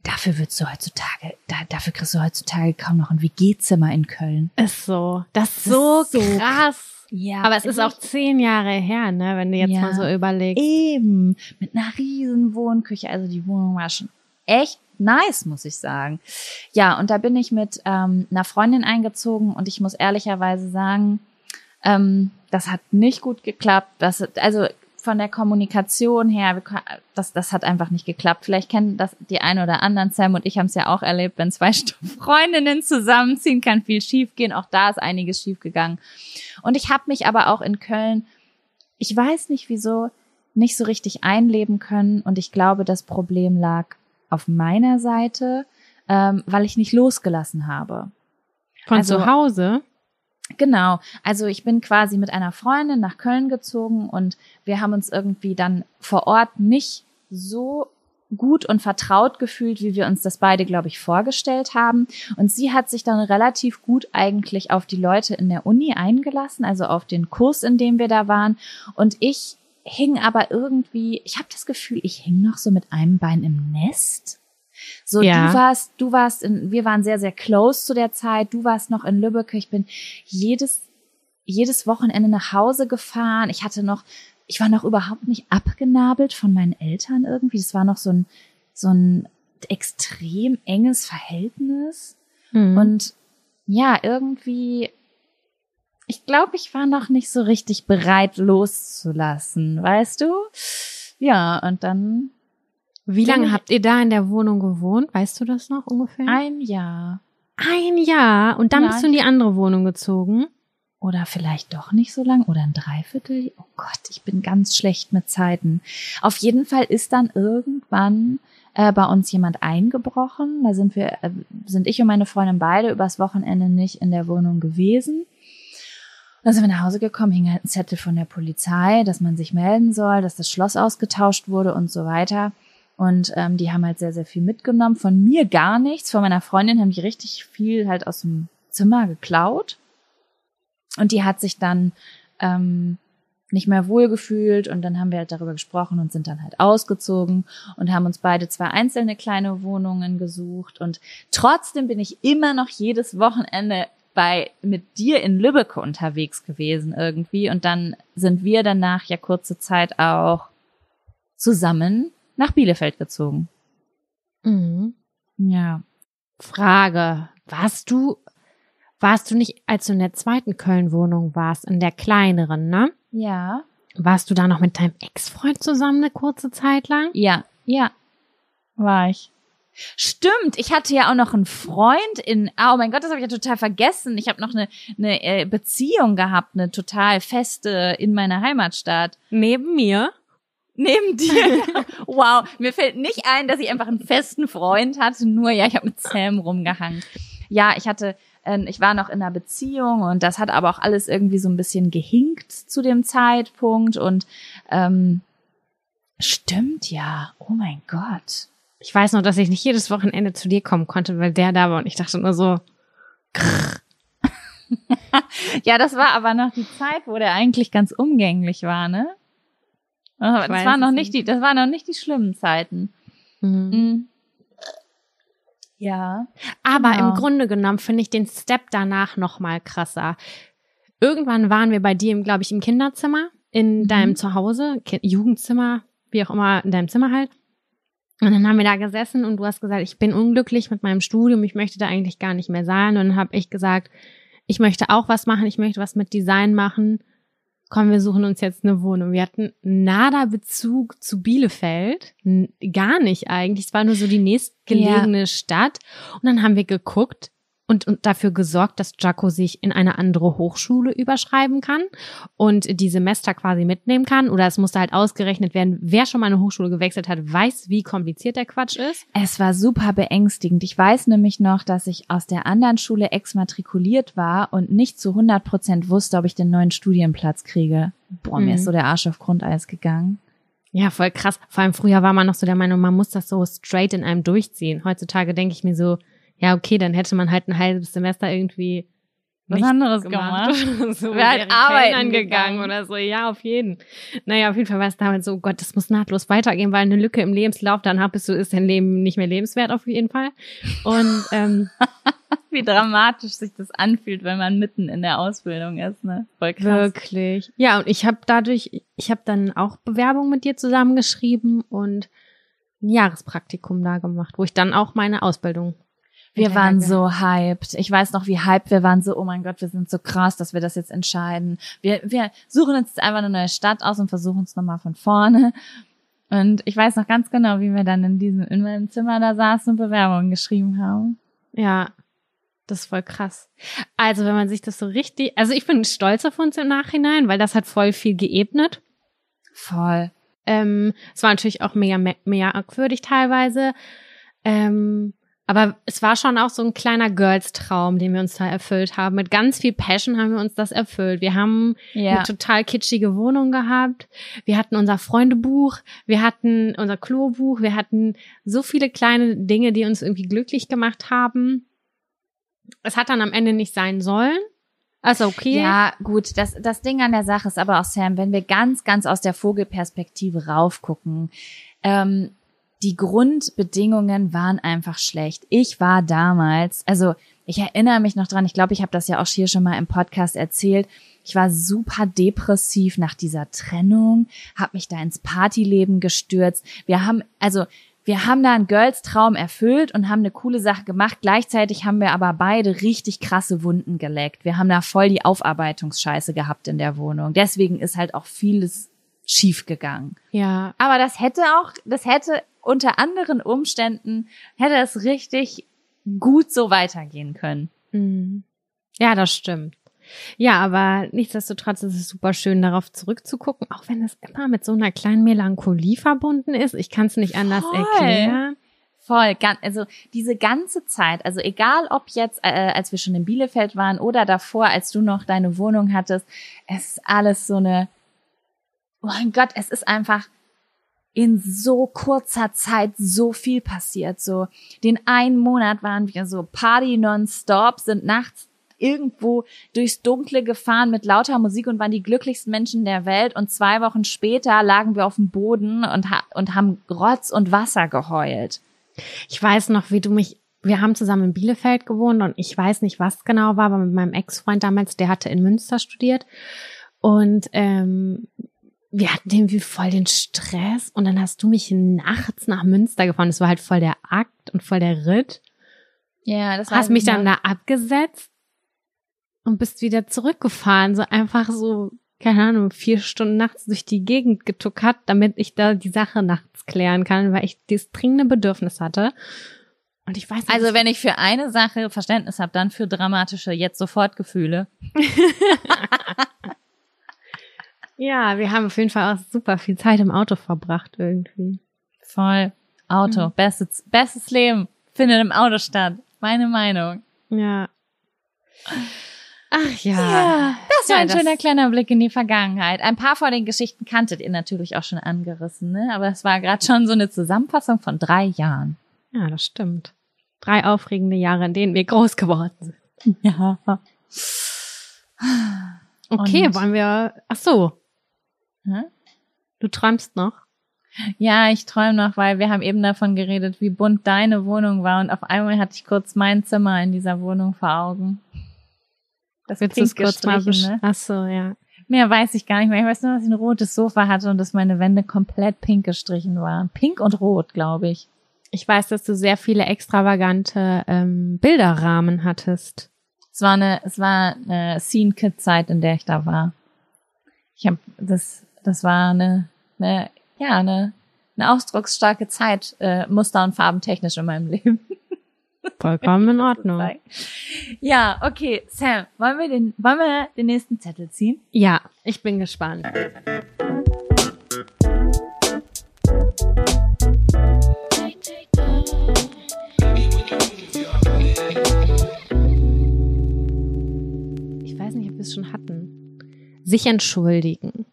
dafür würdest du heutzutage, da, dafür kriegst du heutzutage kaum noch ein WG-Zimmer in Köln. Ist so. Das ist so, so krass. Ja. Aber es ist auch zehn Jahre her, ne, wenn du jetzt Ja. mal so überlegst. Eben, mit einer riesen Wohnküche. Also die Wohnung war schon echt nice, muss ich sagen. Ja, und da bin ich mit ähm, einer Freundin eingezogen und ich muss ehrlicherweise sagen, ähm, das hat nicht gut geklappt. Das, also von der Kommunikation her, das, das hat einfach nicht geklappt. Vielleicht kennen das die einen oder anderen. Sam und ich haben es ja auch erlebt, wenn zwei (laughs) Freundinnen zusammenziehen, kann viel schiefgehen. Auch da ist einiges schiefgegangen. Und ich habe mich aber auch in Köln, ich weiß nicht wieso, nicht so richtig einleben können. Und ich glaube, das Problem lag auf meiner Seite, ähm, weil ich nicht losgelassen habe. Von also- zu Hause. Genau. Also ich bin quasi mit einer Freundin nach Köln gezogen und wir haben uns irgendwie dann vor Ort nicht so gut und vertraut gefühlt, wie wir uns das beide, glaube ich, vorgestellt haben. Und sie hat sich dann relativ gut eigentlich auf die Leute in der Uni eingelassen, also auf den Kurs, in dem wir da waren. Und ich hing aber irgendwie, ich habe das Gefühl, ich hing noch so mit einem Bein im Nest. So, Ja. du warst, du warst in, wir waren sehr, sehr close zu der Zeit. Du warst noch in Lübeck. Ich bin jedes, jedes Wochenende nach Hause gefahren. Ich hatte noch, ich war noch überhaupt nicht abgenabelt von meinen Eltern irgendwie. Das war noch so ein, so ein extrem enges Verhältnis. Mhm. Und ja, irgendwie, ich glaube, ich war noch nicht so richtig bereit loszulassen, weißt du? Ja, und dann Wie lange habt ihr da in der Wohnung gewohnt? Weißt du das noch ungefähr? ein Jahr. Ein Jahr. Und dann Ja. bist du in die andere Wohnung gezogen. Oder vielleicht doch nicht so lang oder ein Dreiviertel. Oh Gott, ich bin ganz schlecht mit Zeiten. Auf jeden Fall ist dann irgendwann äh, bei uns jemand eingebrochen. Da sind wir, äh, sind ich und meine Freundin beide übers Wochenende nicht in der Wohnung gewesen. Dann sind wir nach Hause gekommen, hing halt ein Zettel von der Polizei, dass man sich melden soll, dass das Schloss ausgetauscht wurde und so weiter. Und ähm, die haben halt sehr, sehr viel mitgenommen. Von mir gar nichts. Von meiner Freundin haben die richtig viel halt aus dem Zimmer geklaut. Und die hat sich dann ähm, nicht mehr wohlgefühlt und dann haben wir halt darüber gesprochen und sind dann halt ausgezogen und haben uns beide zwei einzelne kleine Wohnungen gesucht und trotzdem bin ich immer noch jedes Wochenende bei mit dir in Lübeck unterwegs gewesen irgendwie und dann sind wir danach ja kurze Zeit auch zusammen nach Bielefeld gezogen. Mhm. Ja. Frage. Warst du, warst du nicht, als du in der zweiten Köln-Wohnung warst, in der kleineren, ne? Ja. Warst du da noch mit deinem Ex-Freund zusammen eine kurze Zeit lang? Ja, ja, war ich. Stimmt, ich hatte ja auch noch einen Freund in, oh mein Gott, das habe ich ja total vergessen. Ich habe noch eine, eine äh, Beziehung gehabt, eine total feste in meiner Heimatstadt. Neben mir? Neben dir. (laughs) wow, mir fällt nicht ein, dass ich einfach einen festen Freund hatte, nur ja, ich habe mit Sam rumgehangen. Ja, ich hatte, äh, ich war noch in einer Beziehung und das hat aber auch alles irgendwie so ein bisschen gehinkt zu dem Zeitpunkt und ähm, stimmt ja. Oh mein Gott. Ich weiß noch, dass ich nicht jedes Wochenende zu dir kommen konnte, weil der da war und ich dachte nur so, (laughs) Ja, das war aber noch die Zeit, wo der eigentlich ganz umgänglich war, ne? Aber Das waren noch nicht die, das waren noch nicht die schlimmen Zeiten. mhm. Mhm. Ja. Aber Genau. im Grunde genommen finde ich den Step danach noch mal krasser. Irgendwann waren wir bei dir, glaube ich, im Kinderzimmer, in Mhm. deinem Zuhause, Ki- Jugendzimmer, wie auch immer, in deinem Zimmer halt. Und dann haben wir da gesessen und du hast gesagt, ich bin unglücklich mit meinem Studium, ich möchte da eigentlich gar nicht mehr sein. Und dann habe ich gesagt, ich möchte auch was machen, ich möchte was mit Design machen. Komm, wir suchen uns jetzt eine Wohnung. Wir hatten nada Bezug zu Bielefeld, gar nicht eigentlich. Es war nur so die nächstgelegene Stadt. Und dann haben wir geguckt und, und dafür gesorgt, dass Jaco sich in eine andere Hochschule überschreiben kann und die Semester quasi mitnehmen kann. Oder es musste halt ausgerechnet werden, wer schon mal eine Hochschule gewechselt hat, weiß, wie kompliziert der Quatsch ist. Es war super beängstigend. Ich weiß nämlich noch, dass ich aus der anderen Schule exmatrikuliert war und nicht zu 100 Prozent wusste, ob ich den neuen Studienplatz kriege. Boah, mir Mhm. ist so der Arsch auf Grundeis gegangen. Ja, voll krass. Vor allem früher war man noch so der Meinung, man muss das so straight in einem durchziehen. Heutzutage denke ich mir so, ja, okay, dann hätte man halt ein halbes Semester irgendwie was anderes gemacht. (laughs) so Wäre halt arbeiten gegangen. oder so. Ja, auf jeden. Naja, auf jeden Fall war es damals so, oh Gott, das muss nahtlos weitergehen, weil eine Lücke im Lebenslauf, danach bist du, ist dein Leben nicht mehr lebenswert auf jeden Fall. Und ähm, (laughs) Wie dramatisch sich das anfühlt, wenn man mitten in der Ausbildung ist, ne? Voll krass. Wirklich. Ja, und ich habe dadurch, ich habe dann auch Bewerbung mit dir zusammengeschrieben und ein Jahrespraktikum da gemacht, wo ich dann auch meine Ausbildung. Wir waren so hyped. Ich weiß noch, wie hyped wir waren. So, oh mein Gott, wir sind so krass, dass wir das jetzt entscheiden. Wir, wir suchen uns jetzt einfach eine neue Stadt aus und versuchen es nochmal von vorne. Und ich weiß noch ganz genau, wie wir dann in diesem, in meinem Zimmer da saßen und Bewerbungen geschrieben haben. Ja, das ist voll krass. Also, wenn man sich das so richtig, also ich bin stolz auf uns im Nachhinein, weil das hat voll viel geebnet. Voll. Ähm, es war natürlich auch mega, me- mega merkwürdig teilweise. Ähm, aber es war schon auch so ein kleiner Girls-Traum, den wir uns da erfüllt haben. Mit ganz viel Passion haben wir uns das erfüllt. Wir haben Ja. eine total kitschige Wohnung gehabt. Wir hatten unser Freundebuch, wir hatten unser Klobuch, wir hatten so viele kleine Dinge, die uns irgendwie glücklich gemacht haben. Es hat dann am Ende nicht sein sollen. Also okay. Ja, gut, das, das Ding an der Sache ist aber auch, Sam, wenn wir ganz, ganz aus der Vogelperspektive raufgucken, ähm, die Grundbedingungen waren einfach schlecht. Ich war damals, also ich erinnere mich noch dran, ich glaube, ich habe das ja auch hier schon mal im Podcast erzählt. Ich war super depressiv nach dieser Trennung, habe mich da ins Partyleben gestürzt. Wir haben, also wir haben da einen Girls Traum erfüllt und haben eine coole Sache gemacht. Gleichzeitig haben wir aber beide richtig krasse Wunden geleckt. Wir haben da voll die Aufarbeitungsscheiße gehabt in der Wohnung. Deswegen ist halt auch vieles schief gegangen. Ja, Aber das hätte auch, das hätte unter anderen Umständen, hätte es richtig gut so weitergehen können. Mhm. Ja, das stimmt. Ja, aber nichtsdestotrotz ist es super schön, darauf zurückzugucken, auch wenn es immer mit so einer kleinen Melancholie verbunden ist. Ich kann es nicht anders Voll. erklären. Voll, also diese ganze Zeit, also egal ob jetzt, äh, als wir schon in Bielefeld waren oder davor, als du noch deine Wohnung hattest, es ist alles so eine, oh mein Gott, es ist einfach in so kurzer Zeit so viel passiert. So den einen Monat waren wir so Party nonstop, sind nachts irgendwo durchs Dunkle gefahren mit lauter Musik und waren die glücklichsten Menschen der Welt. Und zwei Wochen später lagen wir auf dem Boden und, ha und haben Rotz und Wasser geheult. Ich weiß noch, wie du mich, wir haben zusammen in Bielefeld gewohnt und ich weiß nicht, was genau war, aber mit meinem Ex-Freund damals, der hatte in Münster studiert und ähm, wir hatten irgendwie voll den Stress und dann hast du mich nachts nach Münster gefahren. Es war halt voll der Akt und voll der Ritt. Ja, das Hast mich dann da abgesetzt und bist wieder zurückgefahren. So einfach so, keine Ahnung, vier Stunden nachts durch die Gegend getuckert, damit ich da die Sache nachts klären kann, weil ich das dringende Bedürfnis hatte. Und ich weiß nicht, Also wenn ich für eine Sache Verständnis habe, dann für dramatische jetzt sofort Gefühle. (laughs) ja, wir haben auf jeden Fall auch super viel Zeit im Auto verbracht irgendwie. Voll. Auto, bestes, bestes Leben findet im Auto statt. Meine Meinung. Ja. Ach ja. das war Ja, ein das- schöner kleiner Blick in die Vergangenheit. Ein paar von den Geschichten kanntet ihr natürlich auch schon angerissen, ne? Aber es war gerade schon so eine Zusammenfassung von drei Jahren. Ja, das stimmt. Drei aufregende Jahre, in denen wir groß geworden sind. (laughs) Ja. Okay, Und- wollen wir, ach so, Hm? du träumst noch? Ja, ich träume noch, weil wir haben eben davon geredet, wie bunt deine Wohnung war und auf einmal hatte ich kurz mein Zimmer in dieser Wohnung vor Augen. Das Willst es pink kurz mal ne? Ach so, ja. Mehr weiß ich gar nicht mehr. Ich weiß nur, dass ich ein rotes Sofa hatte und dass meine Wände komplett pink gestrichen waren. Pink und rot, glaube ich. Ich weiß, dass du sehr viele extravagante ähm, Bilderrahmen hattest. Es war eine, es war eine Scene Kid Zeit, in der ich da war. Ich habe das, das war eine, eine ja eine, eine ausdrucksstarke Zeit, äh, Muster und Farben technisch in meinem Leben. (laughs) Vollkommen in Ordnung. Ja, okay, Sam, wollen wir den, wollen wir den nächsten Zettel ziehen? Ja, ich bin gespannt. Ich weiß nicht, ob wir es schon hatten. Sich entschuldigen.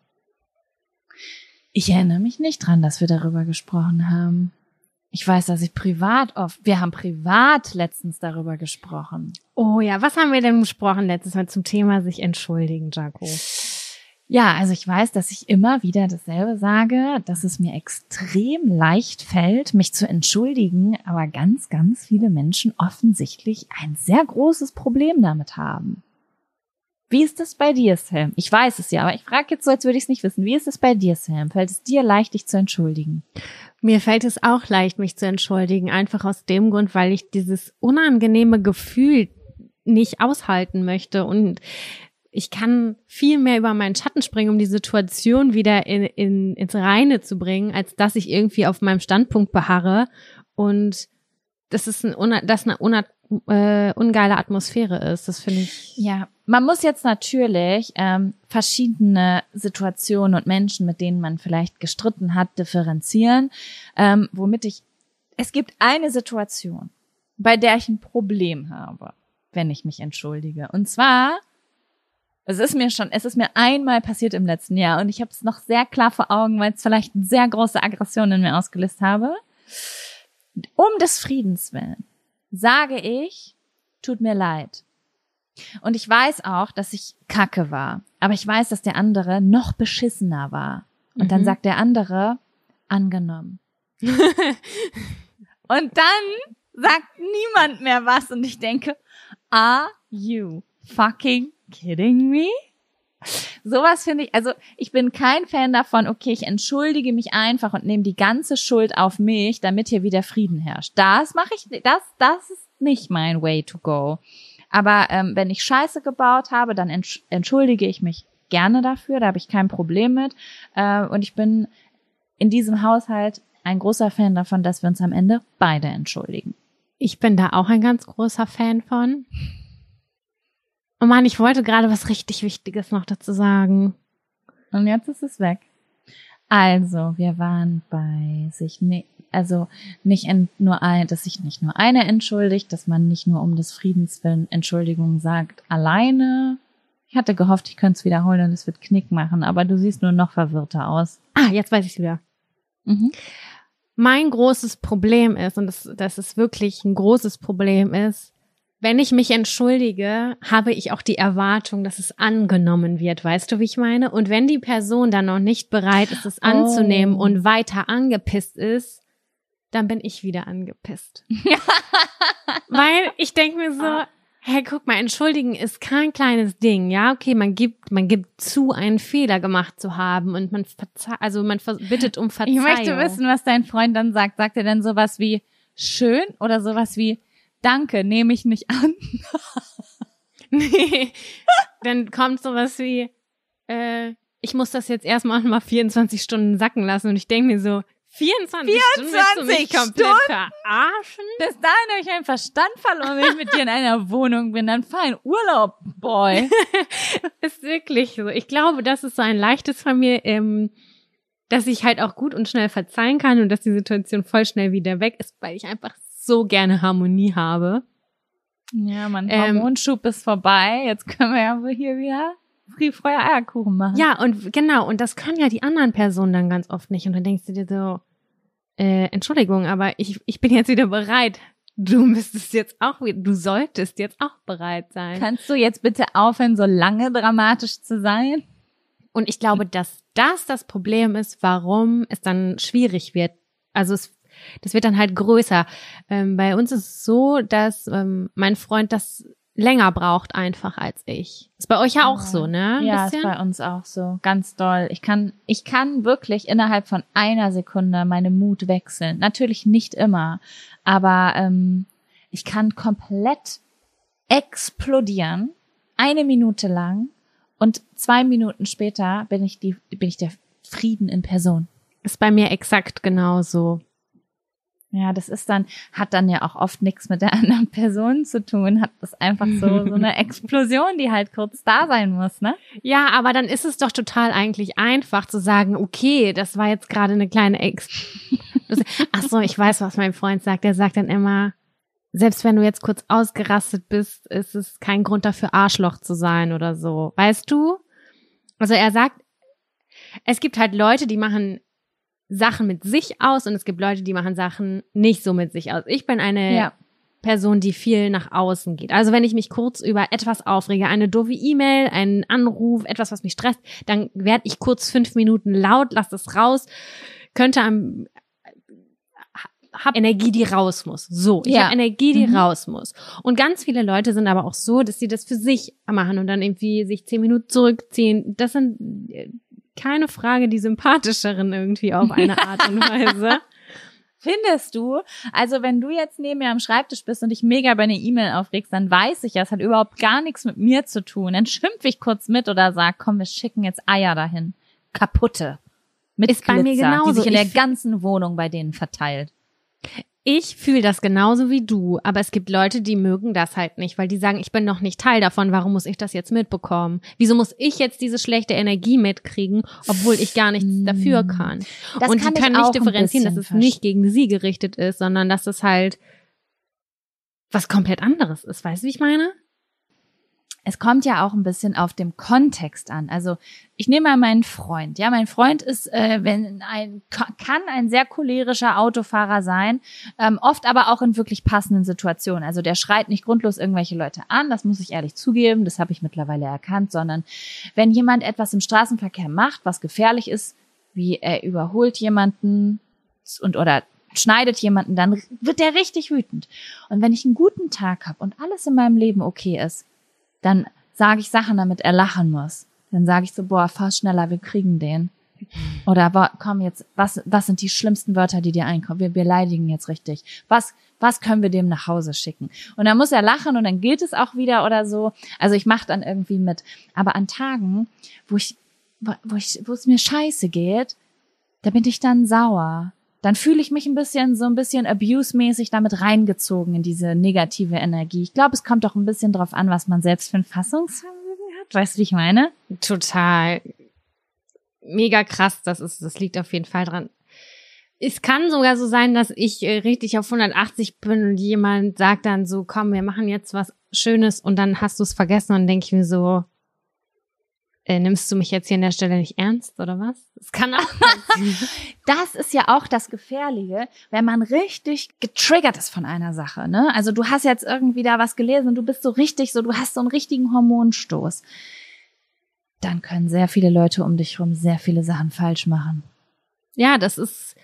Ich erinnere mich nicht dran, dass wir darüber gesprochen haben. Ich weiß, dass ich privat oft, wir haben privat letztens darüber gesprochen. Oh ja, was haben wir denn besprochen letztes Mal zum Thema sich entschuldigen, Jaco? Ja, also ich weiß, dass ich immer wieder dasselbe sage, dass es mir extrem leicht fällt, mich zu entschuldigen, aber ganz, ganz viele Menschen offensichtlich ein sehr großes Problem damit haben. Wie ist das bei dir, Sam? Ich weiß es ja, aber ich frage jetzt so, als würde ich es nicht wissen. Wie ist es bei dir, Sam? Fällt es dir leicht, dich zu entschuldigen? Mir fällt es auch leicht, mich zu entschuldigen, einfach aus dem Grund, weil ich dieses unangenehme Gefühl nicht aushalten möchte und ich kann viel mehr über meinen Schatten springen, um die Situation wieder in, in, ins Reine zu bringen, als dass ich irgendwie auf meinem Standpunkt beharre und das ist ein, das eine una, äh, ungeile Atmosphäre ist. Das finde ich. Ja, man muss jetzt natürlich ähm, verschiedene Situationen und Menschen, mit denen man vielleicht gestritten hat, differenzieren. Ähm, womit ich, es gibt eine Situation, bei der ich ein Problem habe, wenn ich mich entschuldige. Und zwar, es ist mir schon, es ist mir einmal passiert im letzten Jahr und ich habe es noch sehr klar vor Augen, weil es vielleicht sehr große Aggression in mir ausgelöst habe. Um des Friedens willen sage ich, tut mir leid. Und ich weiß auch, dass ich kacke war. Aber ich weiß, dass der andere noch beschissener war. Und mhm. dann sagt der andere, angenommen. (laughs) und dann sagt niemand mehr was. Und ich denke, are you fucking kidding me? Sowas finde ich, also ich bin kein Fan davon, okay, ich entschuldige mich einfach und nehme die ganze Schuld auf mich, damit hier wieder Frieden herrscht. Das mache ich, das, das ist nicht mein way to go. Aber ähm, wenn ich Scheiße gebaut habe, dann entschuldige ich mich gerne dafür, da habe ich kein Problem mit. Äh, und ich bin in diesem Haushalt ein großer Fan davon, dass wir uns am Ende beide entschuldigen. Ich bin da auch ein ganz großer Fan von. Oh Mann, ich wollte gerade was richtig Wichtiges noch dazu sagen. Und jetzt ist es weg. Also, wir waren bei sich, ne, also nicht nur ein, dass sich nicht nur eine entschuldigt, dass man nicht nur um des Friedens willen Entschuldigung sagt, alleine. Ich hatte gehofft, ich könnte es wiederholen und es wird Knick machen, aber du siehst nur noch verwirrter aus. Ah, jetzt weiß ich wieder. Mhm. Mein großes Problem ist, und das, das ist wirklich ein großes Problem ist, wenn ich mich entschuldige, habe ich auch die Erwartung, dass es angenommen wird. Weißt du, wie ich meine? Und wenn die Person dann noch nicht bereit ist, es anzunehmen oh. und weiter angepisst ist, dann bin ich wieder angepisst. (laughs) Weil ich denke mir so, hey, guck mal, entschuldigen ist kein kleines Ding, ja? Okay, man gibt, man gibt zu, einen Fehler gemacht zu haben und man verzeiht, also man bittet um Verzeihung. Ich möchte wissen, was dein Freund dann sagt. Sagt er denn sowas wie schön oder sowas wie Danke, nehme ich nicht an. (laughs) nee. Dann kommt sowas wie, äh, ich muss das jetzt erstmal mal 24 Stunden sacken lassen und ich denke mir so, 24, 24 Stunden Stunden? verarschen? Bis dahin habe ich einen Verstand verloren, wenn ich mit dir in einer Wohnung bin. Dann fahr in Urlaub, Boy. (laughs) ist wirklich so. Ich glaube, das ist so ein leichtes von mir, ähm, dass ich halt auch gut und schnell verzeihen kann und dass die Situation voll schnell wieder weg ist, weil ich einfach so gerne Harmonie habe. Ja, mein ähm, Hormonschub ist vorbei. Jetzt können wir ja hier wieder Friedfeuer Eierkuchen machen. Ja, und genau, und das können ja die anderen Personen dann ganz oft nicht. Und dann denkst du dir so, äh, Entschuldigung, aber ich, ich bin jetzt wieder bereit. Du müsstest jetzt auch, du solltest jetzt auch bereit sein. Kannst du jetzt bitte aufhören, so lange dramatisch zu sein? Und ich glaube, dass das das Problem ist, warum es dann schwierig wird. Also es das wird dann halt größer. Ähm, bei uns ist es so, dass ähm, mein Freund das länger braucht einfach als ich. Ist bei euch ja auch so, ne? Ein ja, bisschen? ist bei uns auch so. Ganz doll. Ich kann, ich kann wirklich innerhalb von einer Sekunde meine Mut wechseln. Natürlich nicht immer, aber ähm, ich kann komplett explodieren, eine Minute lang und zwei Minuten später bin ich die, bin ich der Frieden in Person. Ist bei mir exakt genauso. Ja, das ist dann, hat dann ja auch oft nichts mit der (laughs) anderen Person zu tun, hat das einfach so, so eine (laughs) Explosion, die halt kurz da sein muss, ne? Ja, aber dann ist es doch total eigentlich einfach zu sagen, okay, das war jetzt gerade eine kleine Ex. (laughs) Ach so, ich weiß, was mein Freund sagt. Er sagt dann immer, selbst wenn du jetzt kurz ausgerastet bist, ist es kein Grund dafür, Arschloch zu sein oder so. Weißt du? Also er sagt, es gibt halt Leute, die machen Sachen mit sich aus und es gibt Leute, die machen Sachen nicht so mit sich aus. Ich bin eine Ja. Person, die viel nach außen geht. Also wenn ich mich kurz über etwas aufrege, eine doofe E-Mail, einen Anruf, etwas, was mich stresst, dann werde ich kurz fünf Minuten laut, lass es raus, könnte am hab Energie, die raus muss. So, ich Ja. habe Energie, die Mhm. raus muss. Und ganz viele Leute sind aber auch so, dass sie das für sich machen und dann irgendwie sich zehn Minuten zurückziehen. Das sind keine Frage die sympathischeren irgendwie auf eine Art und (laughs) Weise. Findest du? Also wenn du jetzt neben mir am Schreibtisch bist und dich mega über eine E-Mail aufregst, dann weiß ich ja, es hat überhaupt gar nichts mit mir zu tun. Dann schimpf ich kurz mit oder sag, komm, wir schicken jetzt Eier dahin. Kaputte. Mit Ist bei mir Glitzer, genauso. die sich in der ganzen Wohnung bei denen verteilt. Ich fühle das genauso wie du, aber es gibt Leute, die mögen das halt nicht, weil die sagen, ich bin noch nicht Teil davon, warum muss ich das jetzt mitbekommen? Wieso muss ich jetzt diese schlechte Energie mitkriegen, obwohl ich gar nichts dafür kann? Hm. Das Und kann die auch nicht differenzieren, dass es nicht gegen sie gerichtet ist, sondern dass es halt was komplett anderes ist. Weißt du, wie ich meine? Es kommt ja auch ein bisschen auf dem Kontext an. Also ich nehme mal meinen Freund. Ja, mein Freund ist, äh, wenn ein kann ein sehr cholerischer Autofahrer sein, ähm, oft aber auch in wirklich passenden Situationen. Also der schreit nicht grundlos irgendwelche Leute an. Das muss ich ehrlich zugeben. Das habe ich mittlerweile erkannt. Sondern wenn jemand etwas im Straßenverkehr macht, was gefährlich ist, wie er überholt jemanden und oder schneidet jemanden, dann wird der richtig wütend. Und wenn ich einen guten Tag habe und alles in meinem Leben okay ist, dann sage ich Sachen, damit er lachen muss. Dann sage ich so, boah, fahr schneller, wir kriegen den. Oder komm jetzt, was, was sind die schlimmsten Wörter, die dir einkommen? Wir beleidigen jetzt richtig. Was, was können wir dem nach Hause schicken? Und dann muss er lachen und dann gilt es auch wieder oder so. Also ich mache dann irgendwie mit. Aber an Tagen, wo ich, wo ich, wo es mir scheiße geht, da bin ich dann sauer. Dann fühle ich mich ein bisschen so ein bisschen abuse-mäßig damit reingezogen in diese negative Energie. Ich glaube, es kommt doch ein bisschen drauf an, was man selbst für ein Fassungsvermögen hat. Weißt du, wie ich meine? Total. Mega krass, das ist, das liegt auf jeden Fall dran. Es kann sogar so sein, dass ich äh, richtig auf 180 bin und jemand sagt dann so, komm, wir machen jetzt was Schönes und dann hast du es vergessen und denke ich mir so, äh, nimmst du mich jetzt hier an der Stelle nicht ernst oder was? Das kann auch. (laughs) Das ist ja auch das Gefährliche, wenn man richtig getriggert ist von einer Sache, ne? Also du hast jetzt irgendwie da was gelesen und du bist so richtig so, du hast so einen richtigen Hormonstoß. Dann können sehr viele Leute um dich rum sehr viele Sachen falsch machen. ja, das ist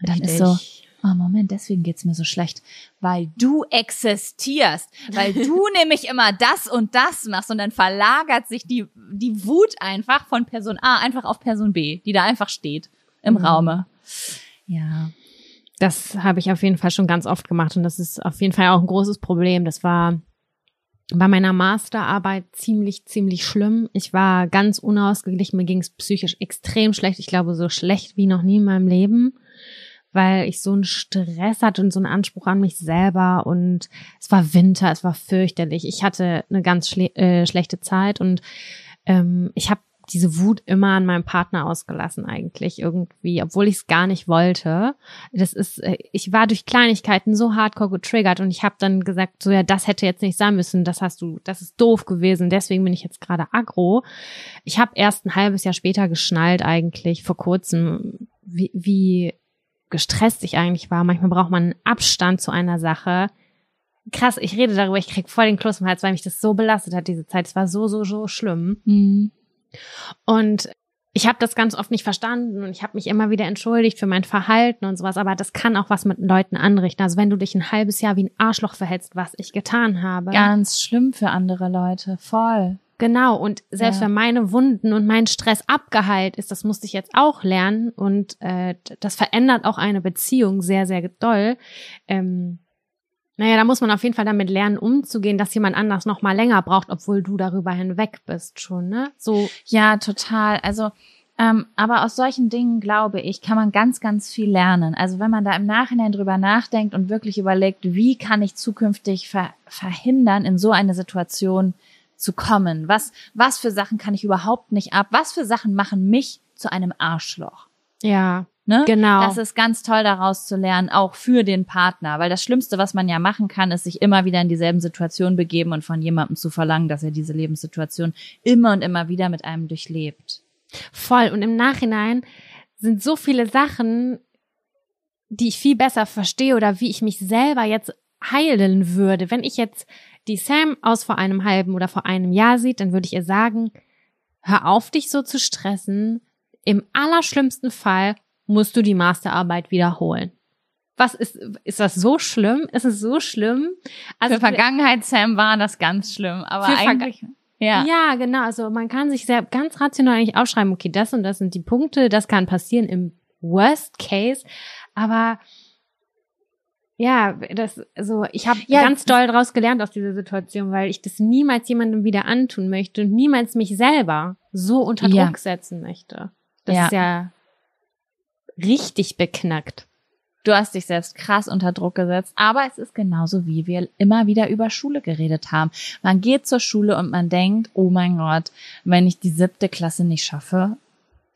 Dann ist richtig. Oh, Moment, deswegen geht's mir so schlecht. Weil du existierst. Weil du (laughs) nämlich immer das und das machst und dann verlagert sich die, die Wut einfach von Person A einfach auf Person B, die da einfach steht im Mhm. Raume. Ja. Das habe ich auf jeden Fall schon ganz oft gemacht und das ist auf jeden Fall auch ein großes Problem. Das war bei meiner Masterarbeit ziemlich, ziemlich schlimm. Ich war ganz unausgeglichen, mir ging es psychisch extrem schlecht. Ich glaube, so schlecht wie noch nie in meinem Leben, weil ich so einen Stress hatte und so einen Anspruch an mich selber und es war Winter, es war fürchterlich. Ich hatte eine ganz schle äh, schlechte Zeit und ähm, ich habe diese Wut immer an meinem Partner ausgelassen eigentlich irgendwie, obwohl ich es gar nicht wollte. Das ist, äh, ich war durch Kleinigkeiten so hardcore getriggert und ich habe dann gesagt, so ja, das hätte jetzt nicht sein müssen, das hast du, das ist doof gewesen, deswegen bin ich jetzt gerade aggro. Ich habe erst ein halbes Jahr später geschnallt eigentlich vor kurzem, wie, wie gestresst ich eigentlich war. Manchmal braucht man einen Abstand zu einer Sache. Krass, ich rede darüber, ich krieg voll den Kloß im Hals, weil mich das so belastet hat, diese Zeit. Es war so, so, so schlimm. Mhm. Und ich habe das ganz oft nicht verstanden und ich habe mich immer wieder entschuldigt für mein Verhalten und sowas, aber das kann auch was mit Leuten anrichten. Also wenn du dich ein halbes Jahr wie ein Arschloch verhältst, was ich getan habe. Ganz schlimm für andere Leute. Voll. Genau, und selbst Ja. wenn meine Wunden und mein Stress abgeheilt ist, das musste ich jetzt auch lernen und äh, das verändert auch eine Beziehung sehr, sehr doll. Ähm, naja, da muss man auf jeden Fall damit lernen, umzugehen, dass jemand anders noch mal länger braucht, obwohl du darüber hinweg bist schon, ne? So, Ja, total. Also, ähm, aber aus solchen Dingen, glaube ich, kann man ganz, ganz viel lernen. Also wenn man da im Nachhinein drüber nachdenkt und wirklich überlegt, wie kann ich zukünftig ver verhindern, in so eine Situation zu kommen? Was, was für Sachen kann ich überhaupt nicht ab? Was für Sachen machen mich zu einem Arschloch? ja, Ne? genau. Das ist ganz toll daraus zu lernen, auch für den Partner. Weil das Schlimmste, was man ja machen kann, ist sich immer wieder in dieselben Situationen begeben und von jemandem zu verlangen, dass er diese Lebenssituation immer und immer wieder mit einem durchlebt. Voll. Und im Nachhinein sind so viele Sachen, die ich viel besser verstehe oder wie ich mich selber jetzt heilen würde. Wenn ich jetzt die Sam aus vor einem halben oder vor einem Jahr sieht, dann würde ich ihr sagen, hör auf, dich so zu stressen. Im allerschlimmsten Fall musst du die Masterarbeit wiederholen. Was ist, ist das so schlimm? Ist es so schlimm? Also für Vergangenheit Sam war das ganz schlimm, aber eigentlich. Ja. ja, genau. Also man kann sich sehr ganz rational eigentlich aufschreiben, okay, das und das sind die Punkte, das kann passieren im Worst Case. Aber ja, das so, ich habe ja, ganz doll daraus gelernt aus dieser Situation, weil ich das niemals jemandem wieder antun möchte und niemals mich selber so unter Druck ja. setzen möchte. Das ja. ist ja richtig beknackt. Du hast dich selbst krass unter Druck gesetzt, aber es ist genauso, wie wir immer wieder über Schule geredet haben. Man geht zur Schule und man denkt, oh mein Gott, wenn ich die siebte Klasse nicht schaffe,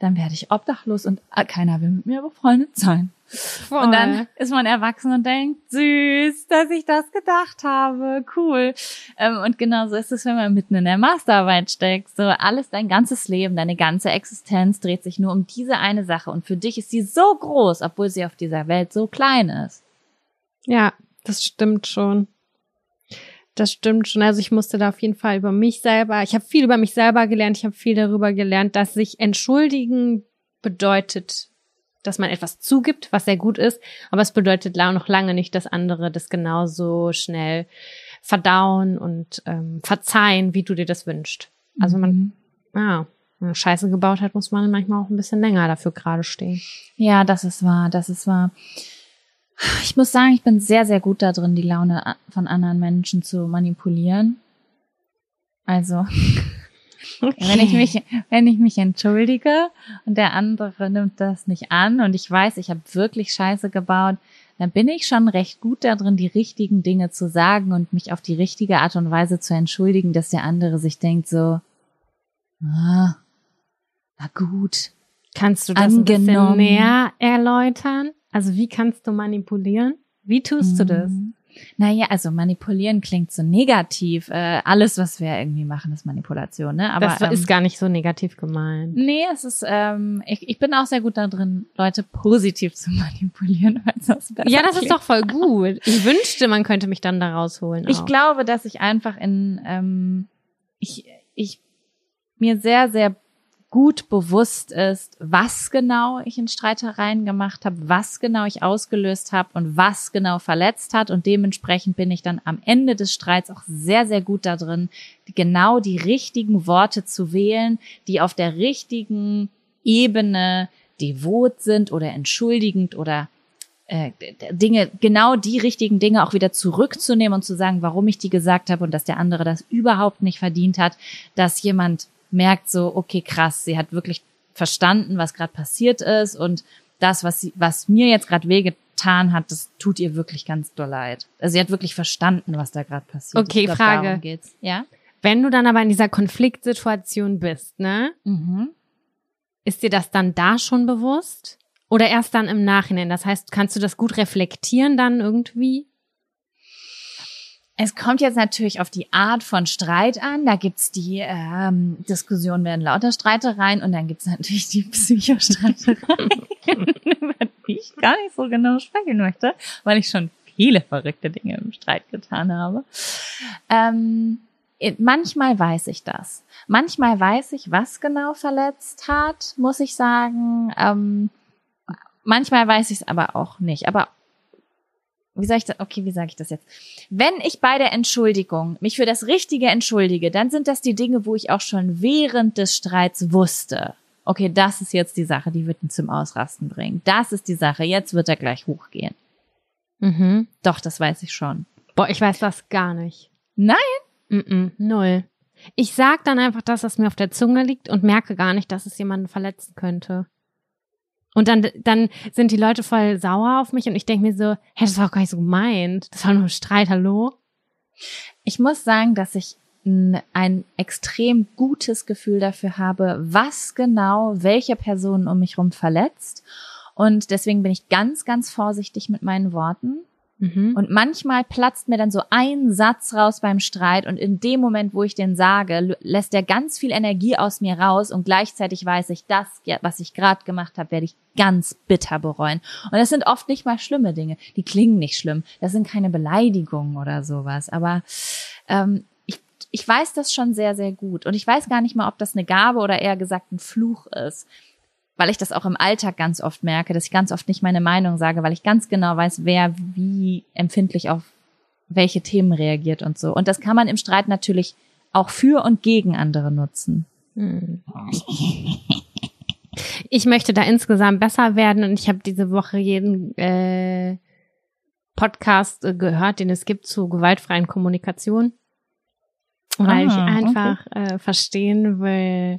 dann werde ich obdachlos und keiner will mit mir befreundet sein. Voll. Und dann ist man erwachsen und denkt, süß, dass ich das gedacht habe, cool. Ähm, und genauso ist es, wenn man mitten in der Masterarbeit steckt. So alles, dein ganzes Leben, deine ganze Existenz dreht sich nur um diese eine Sache. Und für dich ist sie so groß, obwohl sie auf dieser Welt so klein ist. Ja, das stimmt schon. Das stimmt schon. Also ich musste da auf jeden Fall über mich selber, ich habe viel über mich selber gelernt, ich habe viel darüber gelernt, dass sich entschuldigen bedeutet, dass man etwas zugibt, was sehr gut ist, aber es bedeutet noch lange nicht, dass andere das genauso schnell verdauen und ähm, verzeihen, wie du dir das wünschst. Also man, mhm. ja, wenn man Scheiße gebaut hat, muss man manchmal auch ein bisschen länger dafür gerade stehen. Ja, das ist wahr, das ist wahr. Ich muss sagen, ich bin sehr, sehr gut da drin, die Laune von anderen Menschen zu manipulieren. Also, (laughs) okay. wenn ich mich, wenn ich mich entschuldige und der andere nimmt das nicht an und ich weiß, ich habe wirklich Scheiße gebaut, dann bin ich schon recht gut da drin, die richtigen Dinge zu sagen und mich auf die richtige Art und Weise zu entschuldigen, dass der andere sich denkt so, ah, na gut. Kannst du das angenommen. ein bisschen mehr erläutern? Also wie kannst du manipulieren? Wie tust du das? Naja, also manipulieren klingt so negativ. Äh, alles, was wir irgendwie machen, ist Manipulation, ne? Aber das ähm, ist gar nicht so negativ gemeint. Nee, es ist, ähm, ich, ich bin auch sehr gut da drin, Leute positiv zu (laughs) manipulieren. Das ja, das ist doch voll gut. Ich wünschte, man könnte mich dann da rausholen. Ich glaube, dass ich einfach in, ähm, ich, ich mir sehr, sehr gut bewusst ist, was genau ich in Streitereien gemacht habe, was genau ich ausgelöst habe und was genau verletzt hat. Und dementsprechend bin ich dann am Ende des Streits auch sehr, sehr gut da drin, genau die richtigen Worte zu wählen, die auf der richtigen Ebene devot sind oder entschuldigend oder äh, Dinge, genau die richtigen Dinge auch wieder zurückzunehmen und zu sagen, warum ich die gesagt habe und dass der andere das überhaupt nicht verdient hat, dass jemand merkt so, okay, krass, sie hat wirklich verstanden, was gerade passiert ist und das, was sie, was mir jetzt gerade wehgetan hat, das tut ihr wirklich ganz doll leid. Also sie hat wirklich verstanden, was da gerade passiert. Okay, glaub, Frage. Ja. Wenn du dann aber in dieser Konfliktsituation bist, ne? Mhm. Ist dir das dann da schon bewusst? Oder erst dann im Nachhinein? Das heißt, kannst du das gut reflektieren dann irgendwie? Es kommt jetzt natürlich auf die Art von Streit an. Da gibt's die ähm, Diskussionen werden lauter Streitereien und dann gibt's natürlich die Psychostreitereien, (laughs) über die ich gar nicht so genau sprechen möchte, weil ich schon viele verrückte Dinge im Streit getan habe. Ähm, manchmal weiß ich das. Manchmal weiß ich, was genau verletzt hat, muss ich sagen. Ähm, manchmal weiß ich es aber auch nicht. Aber wie sage ich das? Okay, wie sage ich das jetzt? Wenn ich bei der Entschuldigung mich für das Richtige entschuldige, dann sind das die Dinge, wo ich auch schon während des Streits wusste. Okay, das ist jetzt die Sache, die wird ihn zum Ausrasten bringen. Das ist die Sache, jetzt wird er gleich hochgehen. Mhm. Doch, das weiß ich schon. Boah, ich weiß das gar nicht. Nein? Mm -mm, null. Ich sag dann einfach das, was mir auf der Zunge liegt und merke gar nicht, dass es jemanden verletzen könnte. Und dann, dann sind die Leute voll sauer auf mich und ich denke mir so, hä, das war auch gar nicht so gemeint. Das war nur ein Streit, hallo? Ich muss sagen, dass ich ein extrem gutes Gefühl dafür habe, was genau welche Person um mich rum verletzt. Und deswegen bin ich ganz, ganz vorsichtig mit meinen Worten. Mhm. Und manchmal platzt mir dann so ein Satz raus beim Streit und in dem Moment, wo ich den sage, lässt er ganz viel Energie aus mir raus und gleichzeitig weiß ich, das, was ich gerade gemacht habe, werde ich ganz bitter bereuen. Und das sind oft nicht mal schlimme Dinge. Die klingen nicht schlimm. Das sind keine Beleidigungen oder sowas. Aber ähm, ich, ich weiß das schon sehr, sehr gut. Und ich weiß gar nicht mal, ob das eine Gabe oder eher gesagt ein Fluch ist weil ich das auch im Alltag ganz oft merke, dass ich ganz oft nicht meine Meinung sage, weil ich ganz genau weiß, wer wie empfindlich auf welche Themen reagiert und so. Und das kann man im Streit natürlich auch für und gegen andere nutzen. Hm. Ich möchte da insgesamt besser werden und ich habe diese Woche jeden äh, Podcast äh, gehört, den es gibt zu gewaltfreien Kommunikation, weil ich Ah, einfach äh, verstehen will,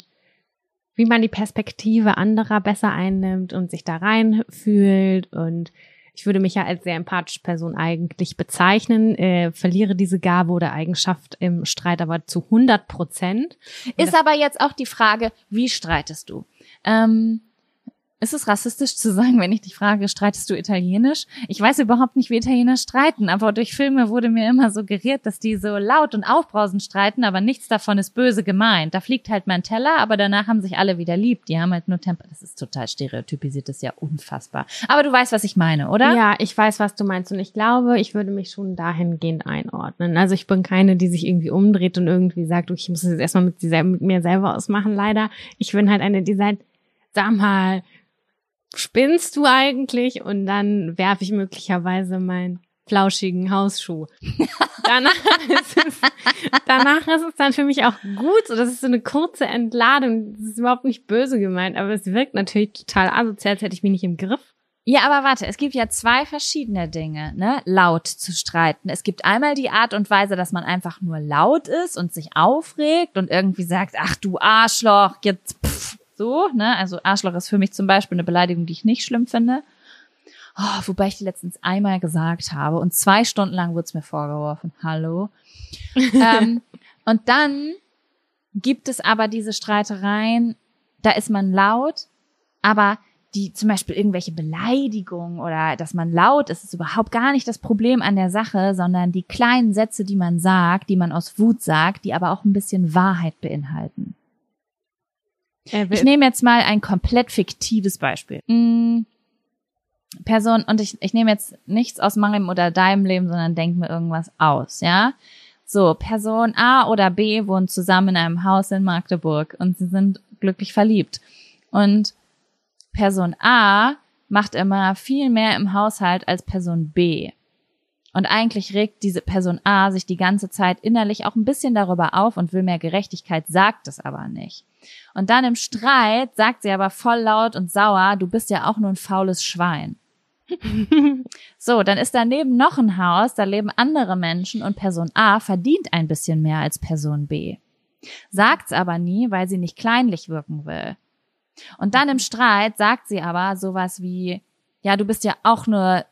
wie man die Perspektive anderer besser einnimmt und sich da reinfühlt und ich würde mich ja als sehr empathische Person eigentlich bezeichnen, äh, verliere diese Gabe oder Eigenschaft im Streit aber zu 100 Prozent. Ist aber jetzt auch die Frage, wie streitest du? Ähm, ist es rassistisch zu sagen, wenn ich dich frage, streitest du Italienisch? Ich weiß überhaupt nicht, wie Italiener streiten, aber durch Filme wurde mir immer suggeriert, dass die so laut und aufbrausend streiten, aber nichts davon ist böse gemeint. Da fliegt halt mein Teller, aber danach haben sich alle wieder lieb. Die haben halt nur Temper. Das ist total stereotypisiert, das ist ja unfassbar. Aber du weißt, was ich meine, oder? Ja, ich weiß, was du meinst. Und ich glaube, ich würde mich schon dahingehend einordnen. Also ich bin keine, die sich irgendwie umdreht und irgendwie sagt, ich muss es jetzt erstmal mit, mit mir selber ausmachen, leider. Ich bin halt eine, die sagt, sag mal, spinnst du eigentlich? Und dann werfe ich möglicherweise meinen flauschigen Hausschuh. (laughs) danach, ist es, danach ist es dann für mich auch gut. So, das ist so eine kurze Entladung. Das ist überhaupt nicht böse gemeint, aber es wirkt natürlich total asozial, als hätte ich mich nicht im Griff. Ja, aber warte, es gibt ja zwei verschiedene Dinge, ne? Laut zu streiten. Es gibt einmal die Art und Weise, dass man einfach nur laut ist und sich aufregt und irgendwie sagt, ach du Arschloch, jetzt pff, so, ne? Also Arschloch ist für mich zum Beispiel eine Beleidigung, die ich nicht schlimm finde. Oh, wobei ich die letztens einmal gesagt habe und zwei Stunden lang wurde es mir vorgeworfen. Hallo. (laughs) ähm, und dann gibt es aber diese Streitereien, da ist man laut, aber die zum Beispiel irgendwelche Beleidigungen oder dass man laut ist, ist überhaupt gar nicht das Problem an der Sache, sondern die kleinen Sätze, die man sagt, die man aus Wut sagt, die aber auch ein bisschen Wahrheit beinhalten. Ich nehme jetzt mal ein komplett fiktives Beispiel. Mm, Person, und ich, ich nehme jetzt nichts aus meinem oder deinem Leben, sondern denke mir irgendwas aus, ja? So, Person A oder B wohnen zusammen in einem Haus in Magdeburg und sie sind glücklich verliebt. Und Person A macht immer viel mehr im Haushalt als Person B. Und eigentlich regt diese Person A sich die ganze Zeit innerlich auch ein bisschen darüber auf und will mehr Gerechtigkeit, sagt es aber nicht. Und dann im Streit sagt sie aber voll laut und sauer, du bist ja auch nur ein faules Schwein. (laughs) So, dann ist daneben noch ein Haus, da leben andere Menschen und Person A verdient ein bisschen mehr als Person B. Sagt's aber nie, weil sie nicht kleinlich wirken will. Und dann im Streit sagt sie aber sowas wie, ja, du bist ja auch nur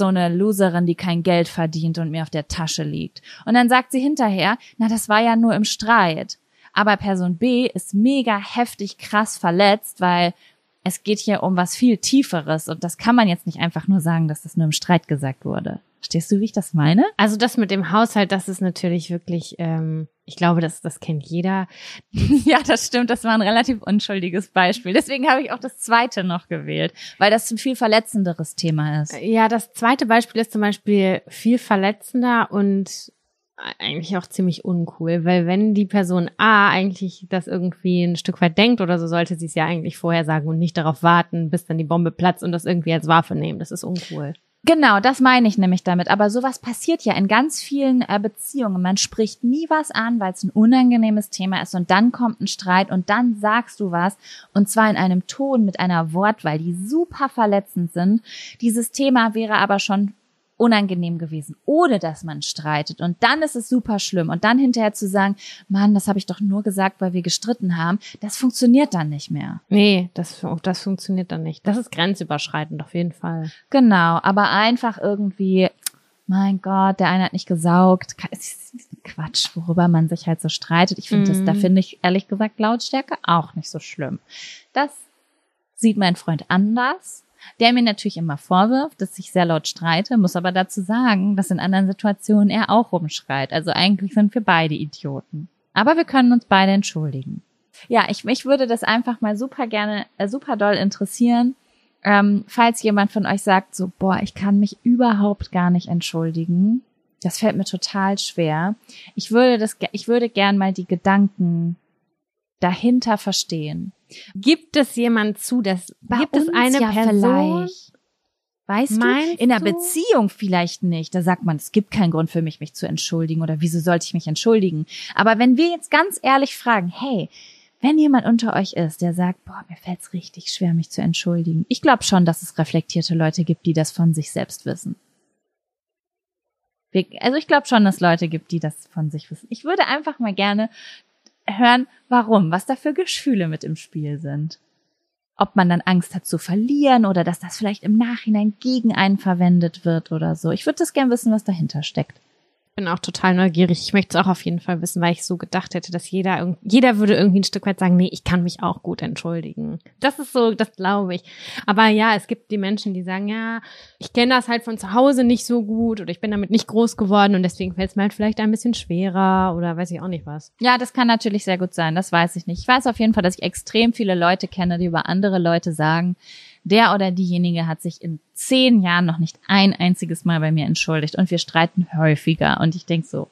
so eine Loserin, die kein Geld verdient und mir auf der Tasche liegt. Und dann sagt sie hinterher, na, das war ja nur im Streit. Aber Person B ist mega heftig krass verletzt, weil es geht hier um was viel Tieferes und das kann man jetzt nicht einfach nur sagen, dass das nur im Streit gesagt wurde. Verstehst du, wie ich das meine? Also das mit dem Haushalt, das ist natürlich wirklich, ähm, ich glaube, das, das kennt jeder. (laughs) Ja, das stimmt. Das war ein relativ unschuldiges Beispiel. Deswegen habe ich auch das zweite noch gewählt, weil das ein viel verletzenderes Thema ist. Ja, das zweite Beispiel ist zum Beispiel viel verletzender und eigentlich auch ziemlich uncool, weil wenn die Person A eigentlich das irgendwie ein Stück weit denkt oder so, sollte sie es ja eigentlich vorher sagen und nicht darauf warten, bis dann die Bombe platzt und das irgendwie als Waffe nehmen. Das ist uncool. Genau, das meine ich nämlich damit. Aber sowas passiert ja in ganz vielen äh, Beziehungen. Man spricht nie was an, weil es ein unangenehmes Thema ist und dann kommt ein Streit und dann sagst du was und zwar in einem Ton mit einer Wortwahl, die super verletzend sind. Dieses Thema wäre aber schon unangenehm gewesen, ohne dass man streitet. Und dann ist es super schlimm. Und dann hinterher zu sagen, Mann, das habe ich doch nur gesagt, weil wir gestritten haben, das funktioniert dann nicht mehr. Nee, das, das funktioniert dann nicht. Das ist grenzüberschreitend auf jeden Fall. Genau, aber einfach irgendwie, mein Gott, der eine hat nicht gesaugt. Quatsch, worüber man sich halt so streitet. Ich finde das, da finde ich ehrlich gesagt Lautstärke auch nicht so schlimm. Das sieht mein Freund anders. Der mir natürlich immer vorwirft, dass ich sehr laut streite, muss aber dazu sagen, dass in anderen Situationen er auch rumschreit. Also eigentlich sind wir beide Idioten. Aber wir können uns beide entschuldigen. Ja, ich, mich würde das einfach mal super gerne, äh, super doll interessieren, ähm, falls jemand von euch sagt so, boah, ich kann mich überhaupt gar nicht entschuldigen. Das fällt mir total schwer. Ich würde das, ich würde gern mal die Gedanken dahinter verstehen. Gibt es jemand zu, dass Bei gibt es eine ja Person? vielleicht. Weißt Meinst du? In einer du? Beziehung vielleicht nicht. Da sagt man, es gibt keinen Grund für mich, mich zu entschuldigen oder wieso sollte ich mich entschuldigen? Aber wenn wir jetzt ganz ehrlich fragen, hey, wenn jemand unter euch ist, der sagt, boah, mir fällt's richtig schwer, mich zu entschuldigen. Ich glaube schon, dass es reflektierte Leute gibt, die das von sich selbst wissen. Also ich glaube schon, dass es Leute gibt, die das von sich wissen. Ich würde einfach mal gerne hören, warum, was da für Gefühle mit im Spiel sind. Ob man dann Angst hat zu verlieren oder dass das vielleicht im Nachhinein gegen einen verwendet wird oder so. Ich würde das gern wissen, was dahinter steckt. Bin auch total neugierig. Ich möchte es auch auf jeden Fall wissen, weil ich so gedacht hätte, dass jeder, jeder würde irgendwie ein Stück weit sagen, nee, ich kann mich auch gut entschuldigen. Das ist so, das glaube ich. Aber ja, es gibt die Menschen, die sagen, ja, ich kenne das halt von zu Hause nicht so gut oder ich bin damit nicht groß geworden und deswegen fällt es mir halt vielleicht ein bisschen schwerer oder weiß ich auch nicht was. Ja, das kann natürlich sehr gut sein, das weiß ich nicht. Ich weiß auf jeden Fall, dass ich extrem viele Leute kenne, die über andere Leute sagen, der oder diejenige hat sich in zehn Jahren noch nicht ein einziges Mal bei mir entschuldigt und wir streiten häufiger. Und ich denk so,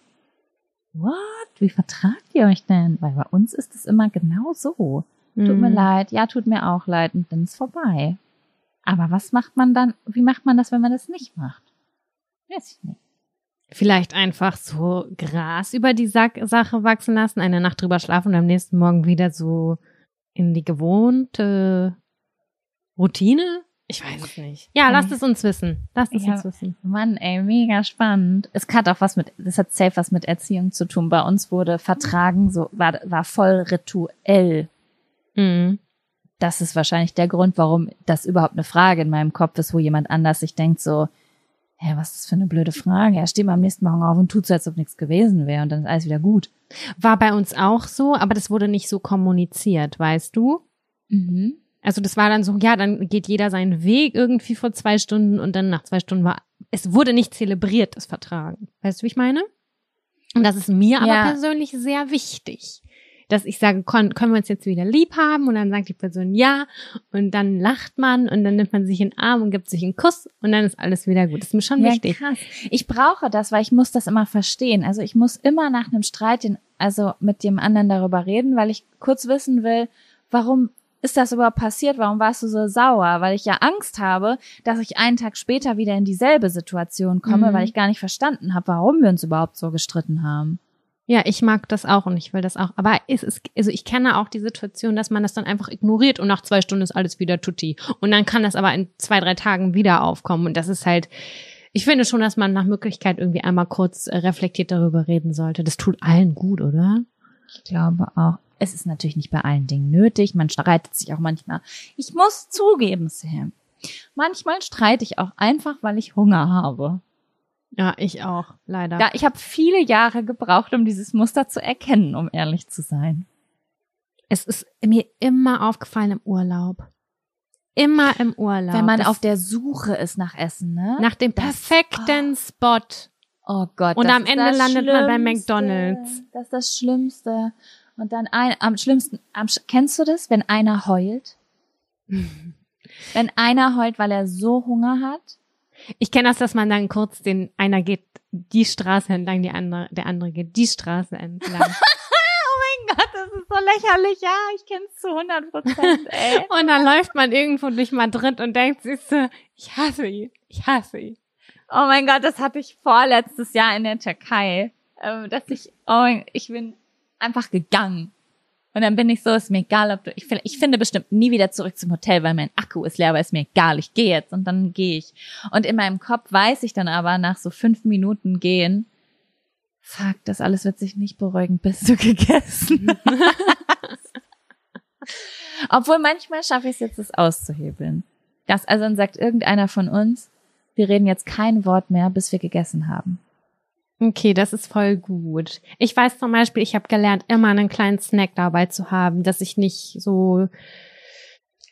what? Wie vertragt ihr euch denn? Weil bei uns ist es immer genau so. Tut mir Mhm. leid, ja, tut mir auch leid und dann ist vorbei. Aber was macht man dann, wie macht man das, wenn man das nicht macht? Weiß ich nicht. Vielleicht einfach so Gras über die Sack Sache wachsen lassen, eine Nacht drüber schlafen und am nächsten Morgen wieder so in die gewohnte Routine? Ich weiß es nicht. Ja, Kann lasst es uns wissen. Lasst es Ja. uns wissen. Mann, ey, mega spannend. Es hat auch was mit, das hat safe was mit Erziehung zu tun. Bei uns wurde vertragen, so, war, war voll rituell. Mhm. Das ist wahrscheinlich der Grund, warum das überhaupt eine Frage in meinem Kopf ist, wo jemand anders sich denkt so, hä, was ist das für eine blöde Frage? Er steht mal am nächsten Morgen auf und tut so, als ob nichts gewesen wäre und dann ist alles wieder gut. War bei uns auch so, aber das wurde nicht so kommuniziert, weißt du? Mhm. Also das war dann so, ja, dann geht jeder seinen Weg irgendwie vor zwei Stunden und dann nach zwei Stunden war, es wurde nicht zelebriert, das Vertragen. Weißt du, wie ich meine? Und das ist mir aber Ja. persönlich sehr wichtig. Dass ich sage, können wir uns jetzt wieder lieb haben? Und dann sagt die Person ja. Und dann lacht man und dann nimmt man sich in den Arm und gibt sich einen Kuss und dann ist alles wieder gut. Das ist mir schon Ja, wichtig. krass. Ich brauche das, weil ich muss das immer verstehen. Also ich muss immer nach einem Streit, den, also mit dem anderen darüber reden, weil ich kurz wissen will, warum ist das überhaupt passiert? Warum warst du so sauer? Weil ich ja Angst habe, dass ich einen Tag später wieder in dieselbe Situation komme, Mhm. weil ich gar nicht verstanden habe, warum wir uns überhaupt so gestritten haben. Ja, ich mag das auch und ich will das auch. Aber es ist, also ich kenne auch die Situation, dass man das dann einfach ignoriert und nach zwei Stunden ist alles wieder tutti. Und dann kann das aber in zwei, drei Tagen wieder aufkommen. Und das ist halt, ich finde schon, dass man nach Möglichkeit irgendwie einmal kurz äh, reflektiert darüber reden sollte. Das tut allen gut, oder? Ich glaube auch. Es ist natürlich nicht bei allen Dingen nötig. Man streitet sich auch manchmal. Ich muss zugeben, Sam. Manchmal streite ich auch einfach, weil ich Hunger habe. Ja, ich auch, leider. Ja, ich habe viele Jahre gebraucht, um dieses Muster zu erkennen, um ehrlich zu sein. Es ist mir immer aufgefallen im Urlaub. Immer im Urlaub. Wenn man Das- auf der Suche ist nach Essen, ne? nach dem Das- perfekten Spot. oh Gott. Und am Ende landet man bei Schlimmste. McDonald's. Das ist das Schlimmste. Und dann ein, am schlimmsten, am, kennst du das, wenn einer heult? (laughs) Wenn einer heult, weil er so Hunger hat? Ich kenne das, dass man dann kurz den, einer geht die Straße entlang, die andere, der andere geht die Straße entlang. (laughs) Oh mein Gott, das ist so lächerlich. Ja, ich kenn's zu 100 Prozent, (laughs) ey. und dann läuft man irgendwo durch Madrid und denkt sich so, ich hasse ihn, ich hasse ihn. Oh mein Gott, das hatte ich vorletztes Jahr in der Türkei, ähm, dass ich, oh, mein- ich bin einfach gegangen. Und dann bin ich so, ist mir egal, ob du, ich, finde- ich finde bestimmt nie wieder zurück zum Hotel, weil mein Akku ist leer, aber ist mir egal, ich gehe jetzt und dann gehe ich. Und in meinem Kopf weiß ich dann aber nach so fünf Minuten gehen, fuck, das alles wird sich nicht beruhigen, bis du (laughs) gegessen hast. Obwohl manchmal schaffe ich es jetzt, es auszuhebeln. Das, also dann sagt irgendeiner von uns, wir reden jetzt kein Wort mehr, bis wir gegessen haben. Okay, das ist voll gut. Ich weiß zum Beispiel, ich habe gelernt, immer einen kleinen Snack dabei zu haben, dass ich nicht so,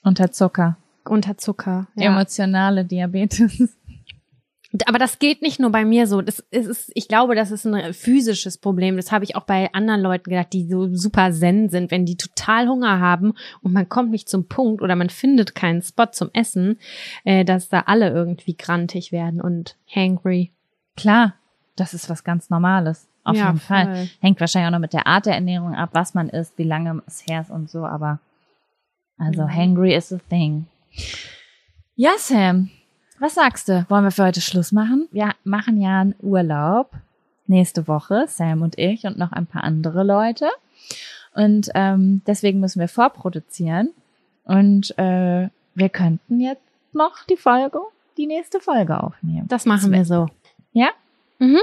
Unter Zucker. unter Zucker. Ja. Emotionale Diabetes. Aber das geht nicht nur bei mir so. Das ist, ich glaube, das ist ein physisches Problem. Das habe ich auch bei anderen Leuten gedacht, die so super zen sind, wenn die total Hunger haben und man kommt nicht zum Punkt oder man findet keinen Spot zum Essen, äh, dass da alle irgendwie grantig werden und hangry. Klar, das ist was ganz Normales. Auf Ja, jeden Fall. voll. Hängt wahrscheinlich auch noch mit der Art der Ernährung ab, was man isst, wie lange es her ist und so, aber also Mhm. hangry is a thing. Ja, Sam, was sagst du? Wollen wir für heute Schluss machen? Wir machen ja einen Urlaub nächste Woche, Sam und ich und noch ein paar andere Leute. Und ähm, deswegen müssen wir vorproduzieren. Und äh, wir könnten jetzt noch die Folge, die nächste Folge aufnehmen. Das machen wir so. Ja? Mhm.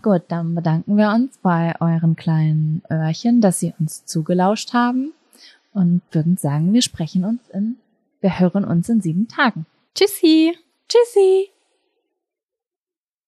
Gut, dann bedanken wir uns bei euren kleinen Öhrchen, dass sie uns zugelauscht haben und würden sagen, wir sprechen uns in, wir hören uns in sieben Tagen. Tschüssi. Tschüssi!